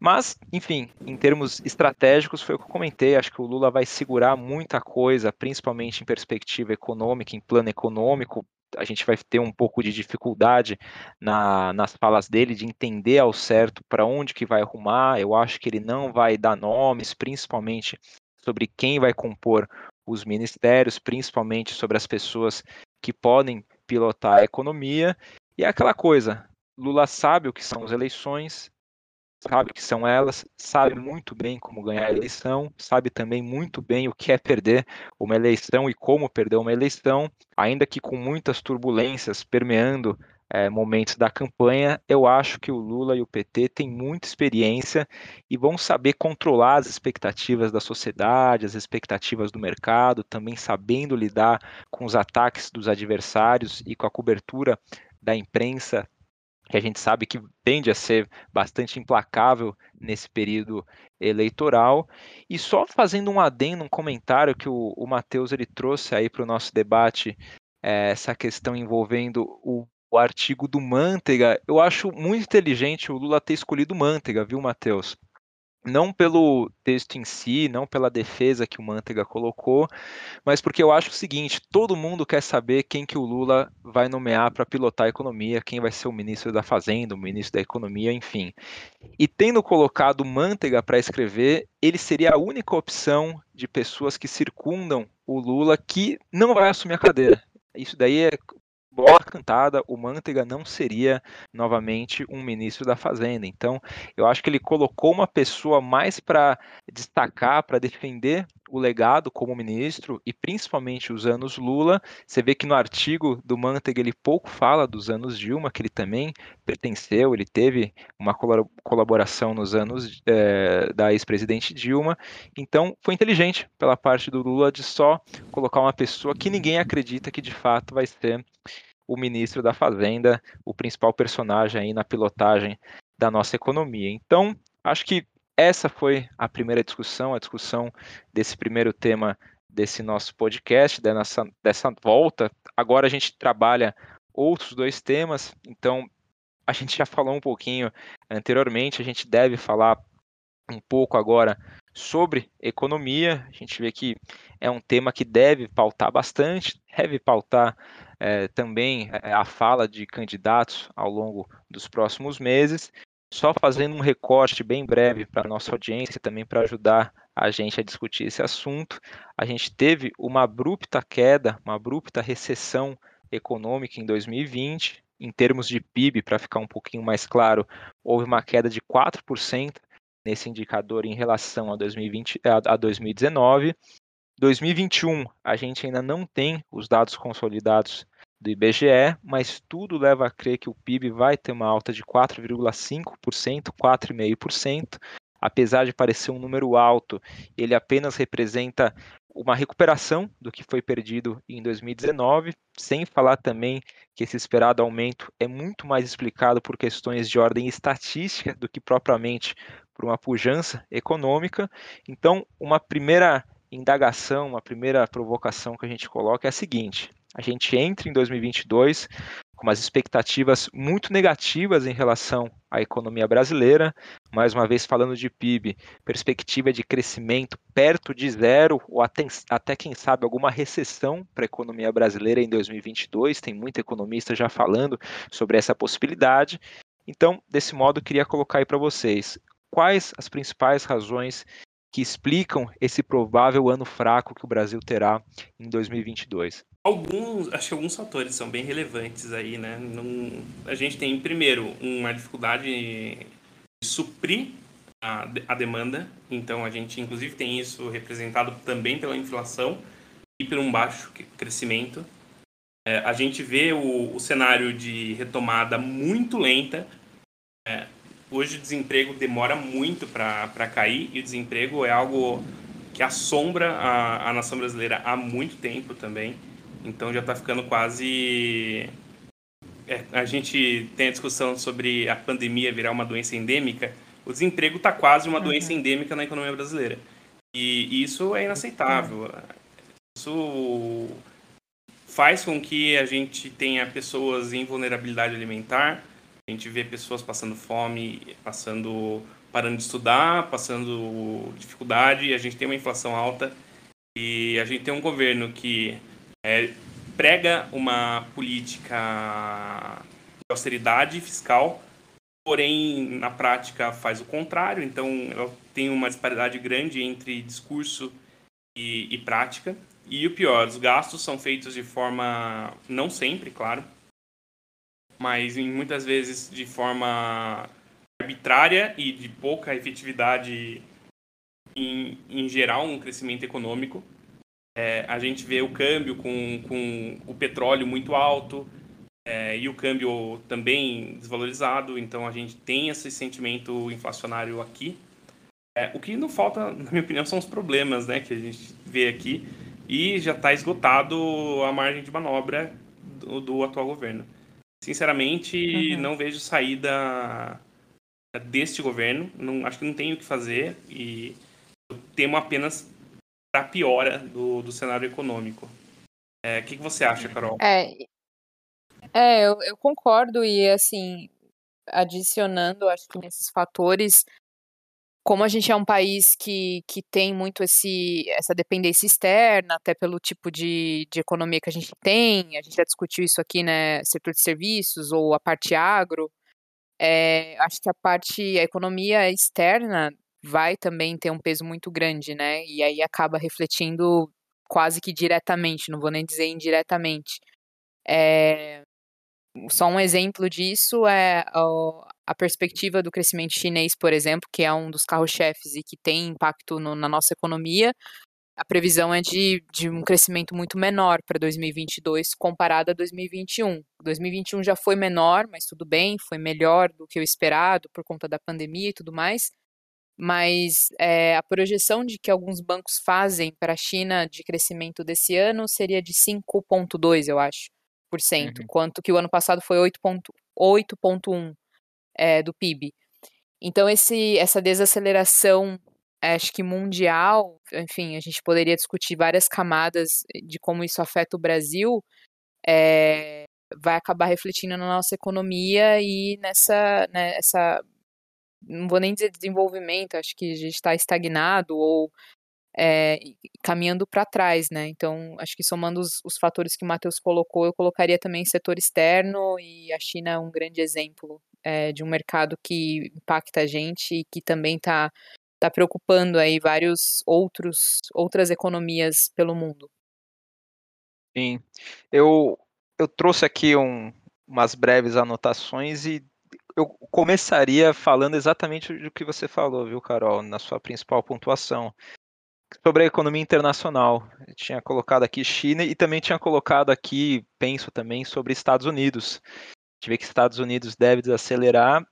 Mas, enfim, em termos estratégicos, foi o que eu comentei. Acho que o Lula vai segurar muita coisa, principalmente em perspectiva econômica, em plano econômico. A gente vai ter um pouco de dificuldade na, nas falas dele de entender ao certo para onde que vai arrumar. Eu acho que ele não vai dar nomes, principalmente sobre quem vai compor os ministérios, principalmente sobre as pessoas que podem pilotar a economia. E é aquela coisa: Lula sabe o que são as eleições, sabe o que são elas, sabe muito bem como ganhar a eleição, sabe também muito bem o que é perder uma eleição e como perder uma eleição, ainda que com muitas turbulências permeando é, momentos da campanha, eu acho que o Lula e o PT têm muita experiência e vão saber controlar as expectativas da sociedade, as expectativas do mercado, também sabendo lidar com os ataques dos adversários e com a cobertura da imprensa que a gente sabe que tende a ser bastante implacável nesse período eleitoral. E só fazendo um adendo, um comentário que o, o Matheus ele trouxe aí para o nosso debate, é, essa questão envolvendo o o artigo do Manteiga. Eu acho muito inteligente o Lula ter escolhido Manteiga, viu, Matheus? não pelo texto em si, não pela defesa que o Manteiga colocou, mas porque eu acho o seguinte: todo mundo quer saber quem que o Lula vai nomear para pilotar a economia, quem vai ser o ministro da Fazenda, o ministro da Economia, enfim. E tendo colocado Manteiga para escrever, ele seria a única opção de pessoas que circundam o Lula que não vai assumir a cadeira. Isso daí é bola cantada, o Manteiga não seria novamente um ministro da Fazenda. Então, eu acho que ele colocou uma pessoa mais para destacar, para defender o legado como ministro e principalmente os anos Lula. Você vê que no artigo do Manteiga ele pouco fala dos anos Dilma, que ele também pertenceu, ele teve uma colaboração nos anos é, da ex-presidente Dilma. Então, foi inteligente pela parte do Lula de só colocar uma pessoa que ninguém acredita que de fato vai ser o ministro da Fazenda, o principal personagem aí na pilotagem da nossa economia. Então, acho que essa foi a primeira discussão, a discussão desse primeiro tema desse nosso podcast, dessa, dessa volta. Agora a gente trabalha outros dois temas, então a gente já falou um pouquinho anteriormente, a gente deve falar um pouco agora sobre economia. A gente vê que é um tema que deve pautar bastante, deve pautar é, também é, a fala de candidatos ao longo dos próximos meses. Só fazendo um recorte bem breve para a nossa audiência, também para ajudar a gente a discutir esse assunto, a gente teve uma abrupta queda, uma abrupta recessão econômica em 2020. Em termos de PIB, para ficar um pouquinho mais claro, houve uma queda de 4% nesse indicador em relação a, 2020, a 2019. 2021, a gente ainda não tem os dados consolidados do IBGE, mas tudo leva a crer que o PIB vai ter uma alta de 4,5%, 4,5%. Apesar de parecer um número alto, ele apenas representa uma recuperação do que foi perdido em 2019, sem falar também que esse esperado aumento é muito mais explicado por questões de ordem estatística do que propriamente por uma pujança econômica. Então, uma primeira indagação, uma primeira provocação que a gente coloca é a seguinte: a gente entra em 2022 com umas expectativas muito negativas em relação à economia brasileira. Mais uma vez, falando de PIB, perspectiva de crescimento perto de zero, ou até, até quem sabe alguma recessão para a economia brasileira em 2022. Tem muito economista já falando sobre essa possibilidade. Então, desse modo, queria colocar aí para vocês quais as principais razões que explicam esse provável ano fraco que o Brasil terá em 2022? Alguns, acho que alguns fatores são bem relevantes aí, né? A gente tem, primeiro, uma dificuldade de suprir a, a demanda, então a gente, inclusive, tem isso representado também pela inflação e por um baixo crescimento. É, a gente vê o, o, cenário de retomada muito lenta. É, hoje o desemprego demora muito para cair e o desemprego é algo que assombra a, a nação brasileira há muito tempo também. Então já está ficando quase. É, a gente tem a discussão sobre a pandemia virar uma doença endêmica. O desemprego está quase uma uhum. doença endêmica na economia brasileira. E, e isso é inaceitável. Isso faz com que a gente tenha pessoas em vulnerabilidade alimentar, a gente vê pessoas passando fome, passando parando de estudar, passando dificuldade, a gente tem uma inflação alta e a gente tem um governo que é, prega uma política de austeridade fiscal, porém na prática faz o contrário, então ela tem uma disparidade grande entre discurso e, e prática. E o pior, os gastos são feitos de forma, não sempre, claro, mas muitas vezes de forma arbitrária e de pouca efetividade em, em gerar um crescimento econômico. É, a gente vê o câmbio com, com o petróleo muito alto é, e o câmbio também desvalorizado, então a gente tem esse sentimento inflacionário aqui. É, o que não falta, na minha opinião, são os problemas né, que a gente vê aqui e já está esgotado a margem de manobra do, do atual governo. Sinceramente, uhum. não vejo saída deste governo. Não, acho que não tem o que fazer e temo apenas para piora do, do cenário econômico. É, o é, que, que você acha, Carol? É, é eu, eu concordo e assim, adicionando, acho que nesses fatores, como a gente é um país que, que tem muito esse, essa dependência externa, até pelo tipo de, de economia que a gente tem, a gente já discutiu isso aqui, né, setor de serviços ou a parte agro, é, acho que a parte, a economia externa vai também ter um peso muito grande, né, e aí acaba refletindo quase que diretamente, não vou nem dizer indiretamente. É, só um exemplo disso é a perspectiva do crescimento chinês, por exemplo, que é um dos carros-chefes e que tem impacto no, na nossa economia. A previsão é de, de um crescimento muito menor para 2022 comparado a 2021. 2021 já foi menor, mas tudo bem, foi melhor do que o esperado por conta da pandemia e tudo mais. Mas é, a projeção de que alguns bancos fazem para a China de crescimento desse ano seria de 5,2, eu acho, uhum. quanto que o ano passado foi 8,1 é, do PIB. Então, esse, essa desaceleração, acho que mundial, enfim, a gente poderia discutir várias camadas de como isso afeta o Brasil, é, vai acabar refletindo na nossa economia e nessa, nessa, não vou nem dizer desenvolvimento, acho que a gente está estagnado ou é, caminhando para trás, né? Então, acho que somando os, os fatores que o Matheus colocou, eu colocaria também setor externo e a China é um grande exemplo é, de um mercado que impacta a gente e que também está tá preocupando aí vários outros outras economias pelo mundo. Sim, eu eu trouxe aqui um, umas breves anotações e eu começaria falando exatamente do que você falou, viu, Carol, na sua principal pontuação sobre a economia internacional. Eu tinha colocado aqui China e também tinha colocado aqui, penso também, sobre Estados Unidos. A gente vê que Estados Unidos deve desacelerar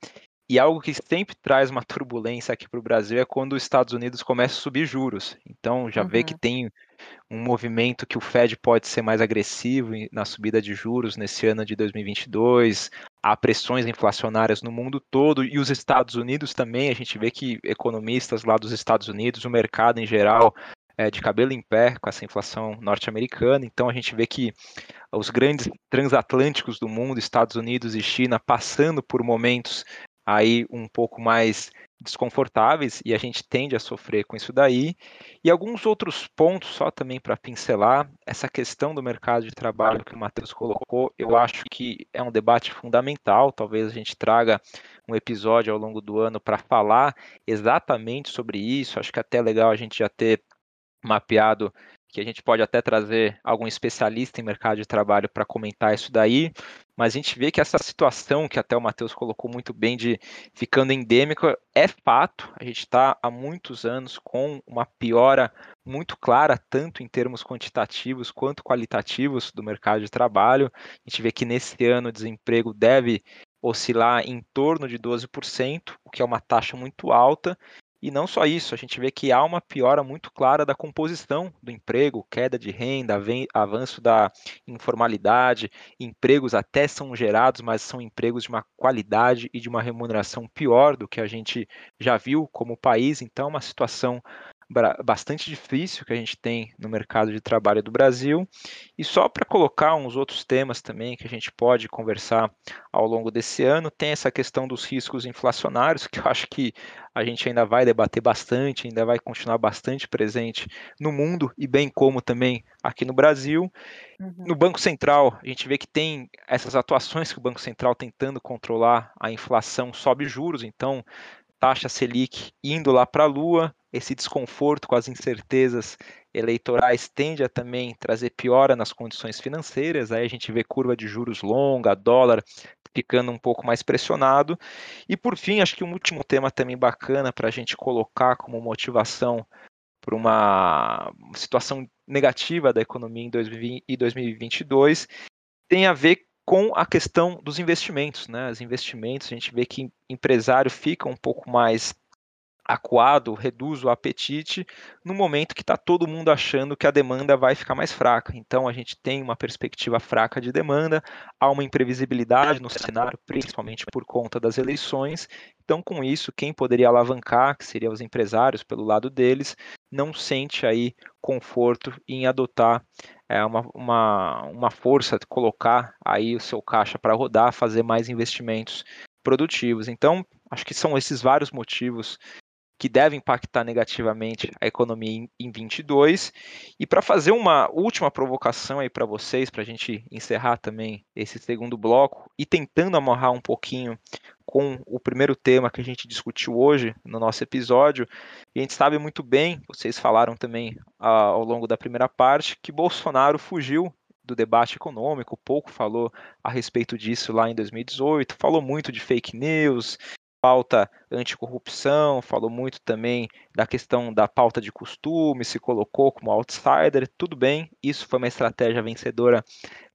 e algo que sempre traz uma turbulência aqui para o Brasil é quando os Estados Unidos começam a subir juros. Então já uhum. vê que uhum. tem um movimento que o Fed pode ser mais agressivo na subida de juros nesse ano de 2022. Há pressões inflacionárias no mundo todo e os Estados Unidos também. A gente vê que economistas lá dos Estados Unidos, o mercado em geral, é de cabelo em pé com essa inflação norte-americana. Então a gente vê que os grandes transatlânticos do mundo, Estados Unidos e China, passando por momentos aí um pouco mais desconfortáveis e a gente tende a sofrer com isso daí. E alguns outros pontos, só também para pincelar, essa questão do mercado de trabalho que o Matheus colocou, eu acho que é um debate fundamental. Talvez a gente traga um episódio ao longo do ano para falar exatamente sobre isso. Acho que é até legal a gente já ter mapeado que a gente pode até trazer algum especialista em mercado de trabalho para comentar isso daí, mas a gente vê que essa situação que até o Matheus colocou muito bem de ficando endêmica é fato. A gente está há muitos anos com uma piora muito clara, tanto em termos quantitativos quanto qualitativos do mercado de trabalho. A gente vê que nesse ano o desemprego deve oscilar em torno de 12%, o que é uma taxa muito alta, e não só isso, a gente vê que há uma piora muito clara da composição do emprego, queda de renda, avanço da informalidade, empregos até são gerados, mas são empregos de uma qualidade e de uma remuneração pior do que a gente já viu como país, então é uma situação bastante difícil que a gente tem no mercado de trabalho do Brasil. E só para colocar uns outros temas também que a gente pode conversar ao longo desse ano, tem essa questão dos riscos inflacionários, que eu acho que a gente ainda vai debater bastante, ainda vai continuar bastante presente no mundo e bem como também aqui no Brasil. Uhum. No Banco Central, a gente vê que tem essas atuações que o Banco Central tentando controlar a inflação sobe juros, então taxa Selic indo lá para a lua, esse desconforto com as incertezas eleitorais tende a também trazer piora nas condições financeiras. Aí a gente vê curva de juros longa, dólar ficando um pouco mais pressionado. E por fim, acho que um último tema também bacana para a gente colocar como motivação para uma situação negativa da economia em 2020 e 2022 tem a ver com a questão dos investimentos, né? Os investimentos, a gente vê que empresário fica um pouco mais acuado, reduz o apetite no momento que está todo mundo achando que a demanda vai ficar mais fraca. Então a gente tem uma perspectiva fraca de demanda, há uma imprevisibilidade no cenário, principalmente por conta das eleições. Então, com isso, quem poderia alavancar, que seriam os empresários pelo lado deles, não sente aí conforto em adotar é, uma, uma, uma força, colocar aí o seu caixa para rodar, fazer mais investimentos produtivos. Então, acho que são esses vários motivos que deve impactar negativamente a economia em 22. E para fazer uma última provocação aí para vocês, para a gente encerrar também esse segundo bloco e tentando amarrar um pouquinho com o primeiro tema que a gente discutiu hoje no nosso episódio, a gente sabe muito bem, vocês falaram também ao longo da primeira parte, que Bolsonaro fugiu do debate econômico, pouco falou a respeito disso lá em 2018, falou muito de fake news, pauta anticorrupção, falou muito também da questão da pauta de costume, se colocou como outsider, tudo bem, isso foi uma estratégia vencedora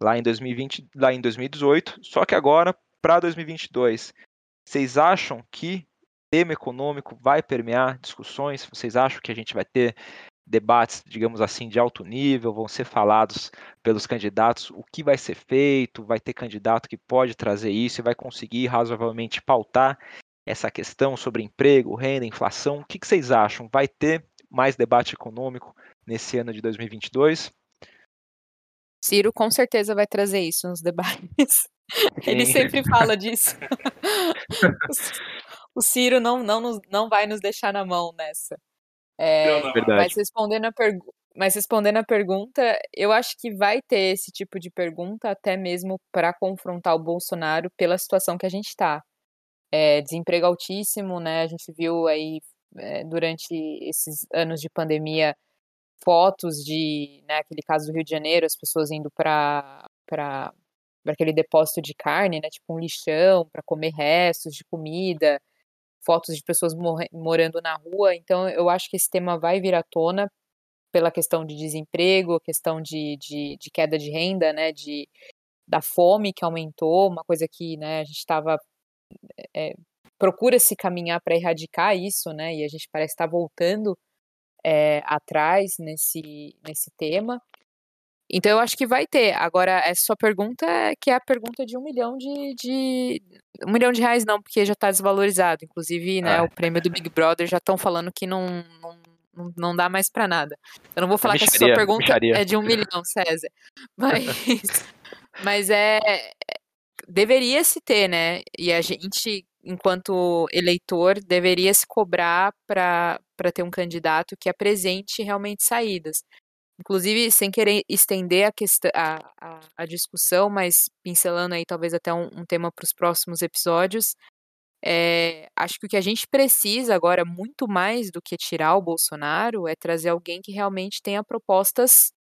lá em 2020, lá em 2018, só que agora para 2022, vocês acham que tema econômico vai permear discussões? Vocês acham que a gente vai ter debates, digamos assim, de alto nível, vão ser falados pelos candidatos o que vai ser feito, vai ter candidato que pode trazer isso e vai conseguir razoavelmente pautar essa questão sobre emprego, renda, inflação. O que, que vocês acham? Vai ter mais debate econômico nesse ano de 2022? Ciro com certeza vai trazer isso nos debates. Ele sempre fala disso. o Ciro não, não, não vai nos deixar na mão nessa. É, mas, respondendo a mas respondendo a pergunta, eu acho que vai ter esse tipo de pergunta até mesmo para confrontar o Bolsonaro pela situação que a gente está é, desemprego altíssimo, né? A gente viu aí é, durante esses anos de pandemia fotos de, né, aquele caso do Rio de Janeiro, as pessoas indo para para aquele depósito de carne, né, tipo um lixão para comer restos de comida, fotos de pessoas morando na rua. Então, eu acho que esse tema vai vir à tona pela questão de desemprego, questão de, de, de queda de renda, né, de da fome que aumentou, uma coisa que né, a gente estava é, procura se caminhar para erradicar isso, né? E a gente parece estar tá voltando é, atrás nesse, nesse tema. Então eu acho que vai ter. Agora, essa sua pergunta é que é a pergunta de um milhão de. de um milhão de reais não, porque já está desvalorizado. Inclusive, né, é. o prêmio do Big Brother já estão falando que não, não, não dá mais para nada. Eu não vou falar que a sua pergunta bicharia. é de um milhão, César. Mas, mas é, deveria se ter, né? E a gente, enquanto eleitor, deveria se cobrar para ter um candidato que apresente realmente saídas. Inclusive, sem querer estender a, questão, a, a, a discussão, mas pincelando aí talvez até um, um tema para os próximos episódios, é, acho que o que a gente precisa agora, muito mais do que tirar o Bolsonaro, é trazer alguém que realmente tenha propostas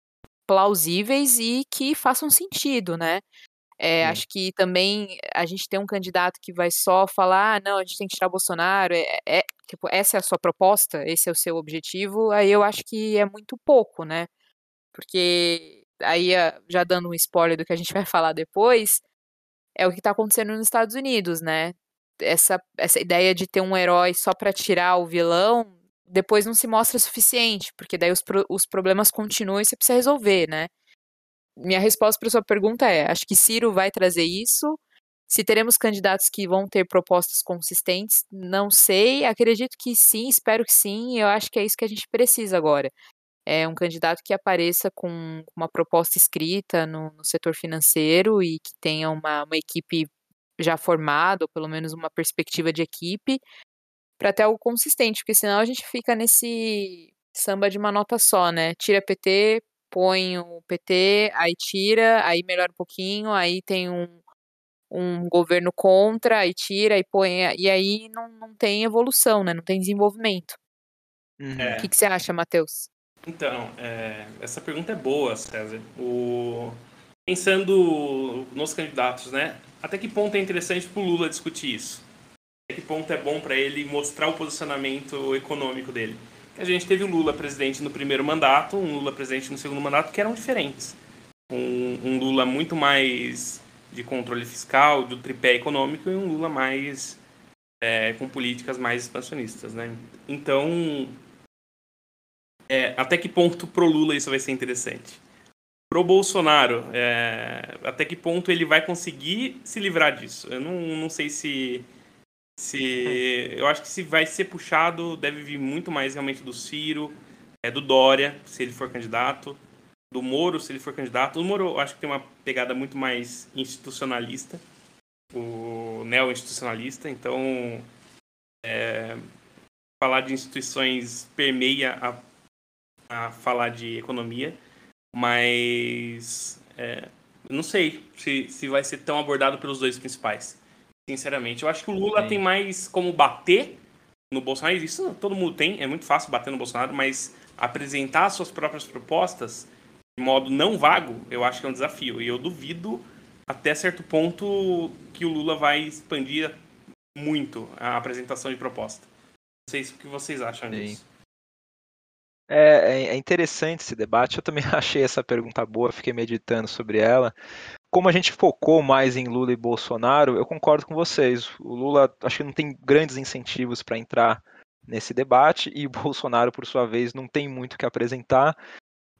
plausíveis e que façam sentido, né? É, acho que também a gente tem um candidato que vai só falar, ah, não, a gente tem que tirar Bolsonaro, é, é, tipo, essa é a sua proposta, esse é o seu objetivo, aí eu acho que é muito pouco, né? Porque aí, já dando um spoiler do que a gente vai falar depois, é o que está acontecendo nos Estados Unidos, né? Essa, essa ideia de ter um herói só para tirar o vilão, depois não se mostra suficiente, porque daí os, os problemas continuam e você precisa resolver, né? Minha resposta para sua pergunta é: acho que Ciro vai trazer isso. Se teremos candidatos que vão ter propostas consistentes, não sei. Acredito que sim, espero que sim. Eu acho que é isso que a gente precisa agora. É um candidato que apareça com uma proposta escrita no, no setor financeiro e que tenha uma, uma equipe já formada, ou pelo menos uma perspectiva de equipe, para ter algo consistente, porque senão a gente fica nesse samba de uma nota só, né? Tira PT, põe o PT, aí tira, aí melhora um pouquinho, aí tem um, um governo contra, aí tira, e põe, e aí não, não tem evolução, né? Não tem desenvolvimento. É. O que, que, você acha, Matheus? Então, é, essa pergunta é boa, César. O... Pensando nos candidatos, né? Até que ponto é interessante para o Lula discutir isso? Até que ponto é bom para ele mostrar o posicionamento econômico dele? A gente teve o Lula presidente no primeiro mandato, um Lula presidente no segundo mandato, que eram diferentes. Um, um Lula muito mais de controle fiscal, do tripé econômico, e um Lula mais é, com políticas mais expansionistas, né? Então, é, até que ponto pro Lula isso vai ser interessante? Pro Bolsonaro, é, até que ponto ele vai conseguir se livrar disso? Eu não, não sei se se eu acho que se vai ser puxado, deve vir muito mais realmente do Ciro, é do Dória, se ele for candidato, do Moro, se ele for candidato. O Moro, eu acho que tem uma pegada muito mais institucionalista, o neo-institucionalista, então é, falar de instituições permeia a, a falar de economia, mas é, não sei se, se vai ser tão abordado pelos dois principais. Sinceramente, eu acho que o Lula Sim. tem mais como bater no Bolsonaro. Isso todo mundo tem, é muito fácil bater no Bolsonaro, mas apresentar suas próprias propostas de modo não vago, eu acho que é um desafio. E eu duvido até certo ponto que o Lula vai expandir muito a apresentação de proposta. Não sei o que vocês acham Sim. disso. É, é, é interessante esse debate. Eu também achei essa pergunta boa, fiquei meditando sobre ela. Como a gente focou mais em Lula e Bolsonaro, eu concordo com vocês. O Lula acho que não tem grandes incentivos para entrar nesse debate e o Bolsonaro, por sua vez, não tem muito o que apresentar.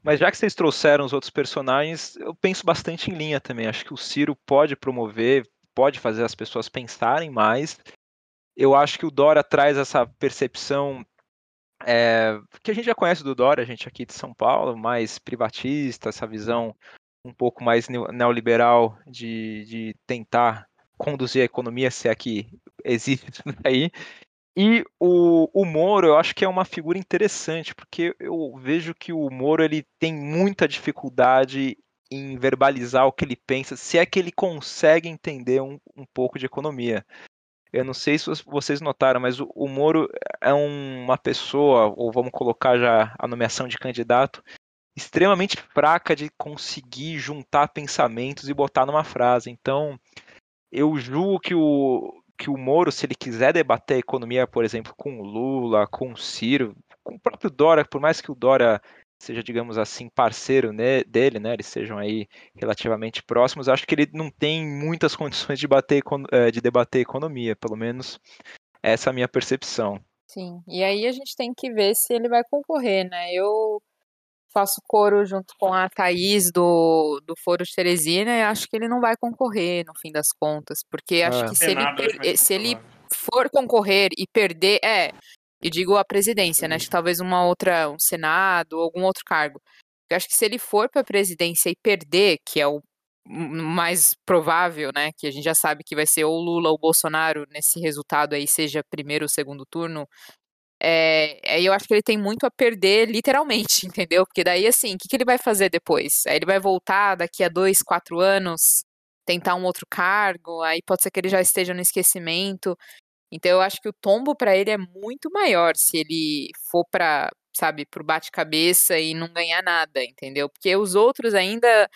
Mas já que vocês trouxeram os outros personagens, eu penso bastante em linha também. Acho que o Ciro pode promover, pode fazer as pessoas pensarem mais. Eu acho que o Dora traz essa percepção é, que a gente já conhece do Dora, a gente aqui de São Paulo, mais privatista, essa visão um pouco mais neoliberal de, de tentar conduzir a economia, se é que existe isso daí. E o, o Moro, eu acho que é uma figura interessante, porque eu vejo que o Moro ele tem muita dificuldade em verbalizar o que ele pensa, se é que ele consegue entender um, um pouco de economia. Eu não sei se vocês notaram, mas o, o Moro é uma pessoa, ou vamos colocar já a nomeação de candidato, extremamente fraca de conseguir juntar pensamentos e botar numa frase. Então, eu julgo que o, que o Moro, se ele quiser debater a economia, por exemplo, com Lula, com Ciro, com o próprio Dória, por mais que o Dória seja, digamos assim, parceiro né, dele, né, eles sejam aí relativamente próximos, acho que ele não tem muitas condições de, bater, eh, de debater economia, pelo menos essa é a minha percepção. Sim, e aí a gente tem que ver se ele vai concorrer, né? Eu faço coro junto com a Thaís do, do Foro de Teresina e acho que ele não vai concorrer no fim das contas, porque acho é. que se ele, se ele for concorrer e perder, é, e digo a presidência, né, acho que talvez uma outra, um senado, algum outro cargo. Eu acho que se ele for para a presidência e perder, que é o mais provável, né, que a gente já sabe que vai ser ou Lula ou Bolsonaro nesse resultado aí, seja primeiro ou segundo turno, é, eu acho que ele tem muito a perder, literalmente, entendeu? Porque daí, assim, o que, que ele vai fazer depois? Aí ele vai voltar daqui a dois, quatro anos, tentar um outro cargo, aí pode ser que ele já esteja no esquecimento. Então eu acho que o tombo para ele é muito maior se ele for para, sabe, pro bate-cabeça e não ganhar nada, entendeu? Porque os outros ainda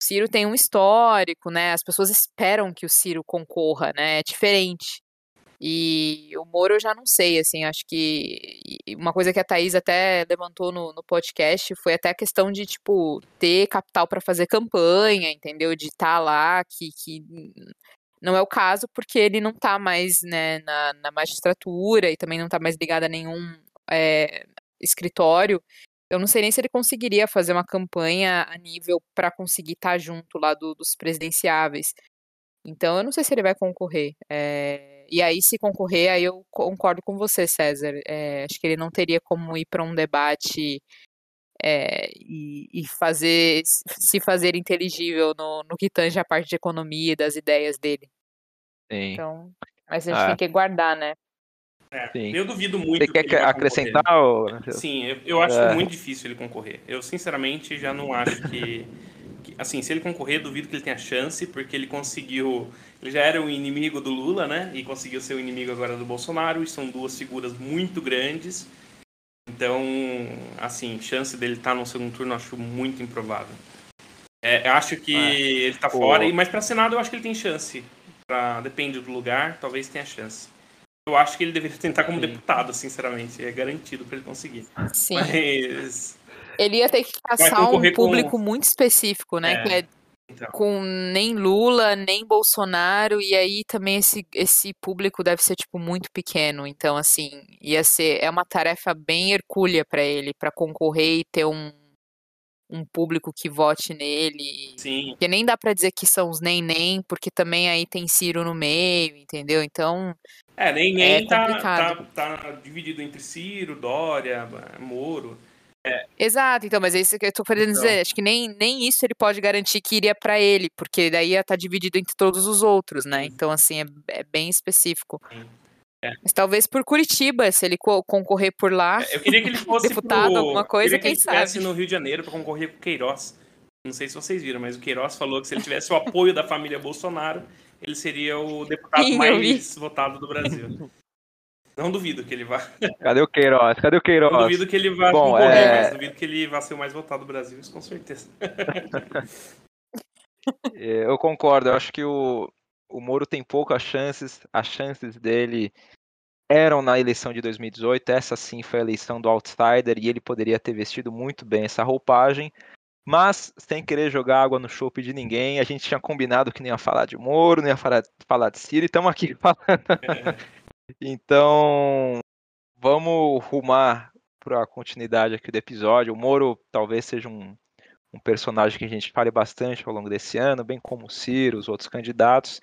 o Ciro tem um histórico, né? As pessoas esperam que o Ciro concorra, né? É diferente. E o Moro eu já não sei, assim, acho que uma coisa que a Thaís até levantou no, no podcast foi até a questão de, tipo, ter capital para fazer campanha, entendeu? De estar tá lá, que, que não é o caso, porque ele não está mais né, na, na, magistratura e também não está mais ligado a nenhum é, escritório. Eu não sei nem se ele conseguiria fazer uma campanha a nível para conseguir estar tá junto lá do, dos presidenciáveis. Então, eu não sei se ele vai concorrer. É, e aí, se concorrer, aí eu concordo com você, César. É, acho que ele não teria como ir para um debate é, e, e, fazer se fazer inteligível no, no que tange a parte de economia e das ideias dele. Sim. Então, mas a gente ah. tem que guardar, né? É, eu duvido muito. Você quer acrescentar? Ou... Sim, eu, eu acho é. muito difícil ele concorrer. Eu, sinceramente, já não acho que assim, se ele concorrer, duvido que ele tenha chance, porque ele conseguiu. Ele já era o inimigo do Lula, né? E conseguiu ser o inimigo agora do Bolsonaro, e são duas figuras muito grandes. Então, assim, chance dele estar no segundo turno eu acho muito improvável. É, eu acho que é. ele está fora, mas para Senado eu acho que ele tem chance. Pra, depende do lugar, talvez tenha chance. Eu acho que ele deveria tentar como Sim. deputado, sinceramente. É garantido para ele conseguir. Sim. Mas ele ia ter que passar um público com... muito específico, né? É. Que é então. com nem Lula, nem Bolsonaro, e aí também esse, esse público deve ser, tipo, muito pequeno. Então, assim, ia ser. É uma tarefa bem hercúlea para ele, para concorrer e ter um, um público que vote nele. Sim. Que nem dá para dizer que são os nem-nem, porque também aí tem Ciro no meio, entendeu? Então. É, nem-nem é tá, tá, tá dividido entre Ciro, Dória, Moro. É. Exato, então, mas é isso que eu tô querendo então. dizer. Acho que nem, nem isso ele pode garantir que iria para ele, porque daí ia estar tá dividido entre todos os outros, né? Então, assim, é, é bem específico. É. Mas talvez por Curitiba, se ele concorrer por lá. É, eu queria que ele fosse deputado, pro... alguma coisa, quem que ele sabe. no Rio de Janeiro para concorrer com o Queiroz. Não sei se vocês viram, mas o Queiroz falou que se ele tivesse o apoio da família Bolsonaro, ele seria o deputado Sim, mais votado do Brasil. Não duvido que ele vá. Cadê o Queiroz? Cadê o Queiroz? Não duvido que ele vá Bom, concorrer, é... mas duvido que ele vá ser o mais votado do Brasil, isso com certeza. É, eu concordo, eu acho que o, o Moro tem poucas chances, as chances dele eram na eleição de 2018, essa sim foi a eleição do outsider e ele poderia ter vestido muito bem essa roupagem, mas sem querer jogar água no chope de ninguém, a gente tinha combinado que nem ia falar de Moro, nem ia falar, falar de Ciro, e estamos aqui falando. Então, vamos rumar para a continuidade aqui do episódio. O Moro talvez seja um, um personagem que a gente fale bastante ao longo desse ano, bem como o Ciro, os outros candidatos.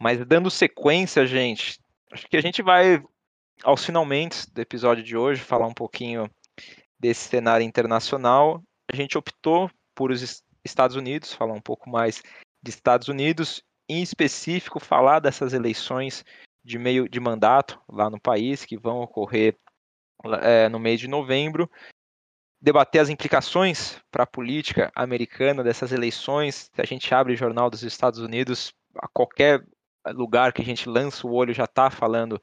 Mas dando sequência, gente, acho que a gente vai aos finalmente do episódio de hoje falar um pouquinho desse cenário internacional. A gente optou por os Estados Unidos, falar um pouco mais de Estados Unidos, em específico falar dessas eleições de meio de mandato lá no país que vão ocorrer é, no mês de novembro, debater as implicações para a política americana dessas eleições. A gente abre o jornal dos Estados Unidos, a qualquer lugar que a gente lança o olho já está falando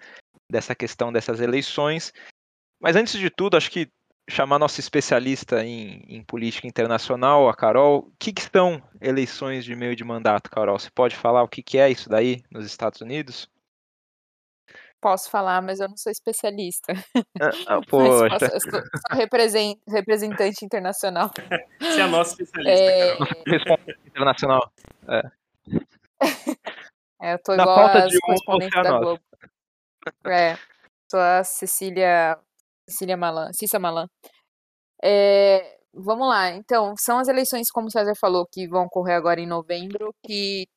dessa questão dessas eleições. Mas antes de tudo, acho que chamar nossa especialista em, em política internacional, a Carol, o que, que, são eleições de meio de mandato, Carol? Você pode falar o que, que é isso daí nos Estados Unidos? Posso falar, mas eu não sou especialista. Ah, ah, poxa. Posso, eu sou, sou representante internacional. Você é a nossa especialista, é... Internacional. É. é. eu tô Na igual falta de um, da Globo. É, sou a Cecília, Cecília Malan, Cissa Malan. É, vamos lá, então, são as eleições, como o César falou, que vão ocorrer agora em novembro, que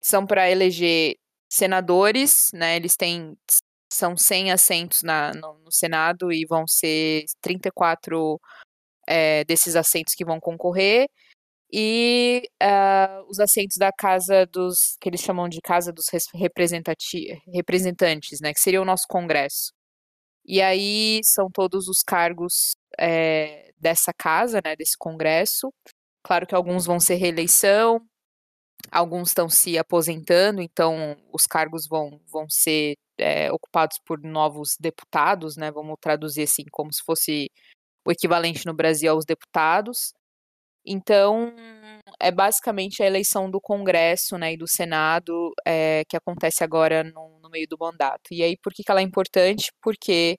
são para eleger senadores, né? Eles têm são 100 assentos na, no, no Senado e vão ser 34 é, desses assentos que vão concorrer e uh, os assentos da casa dos que eles chamam de casa dos representantes, né? Que seria o nosso Congresso. E aí são todos os cargos é, dessa casa, né? Desse Congresso. Claro que alguns vão ser reeleição, alguns estão se aposentando, então os cargos vão, vão ser é, ocupados por novos deputados, né? Vamos traduzir assim, como se fosse o equivalente no Brasil aos deputados. Então, é basicamente a eleição do Congresso né, e do Senado é, que acontece agora no, no, meio do mandato. E aí, por que, que ela é importante? Porque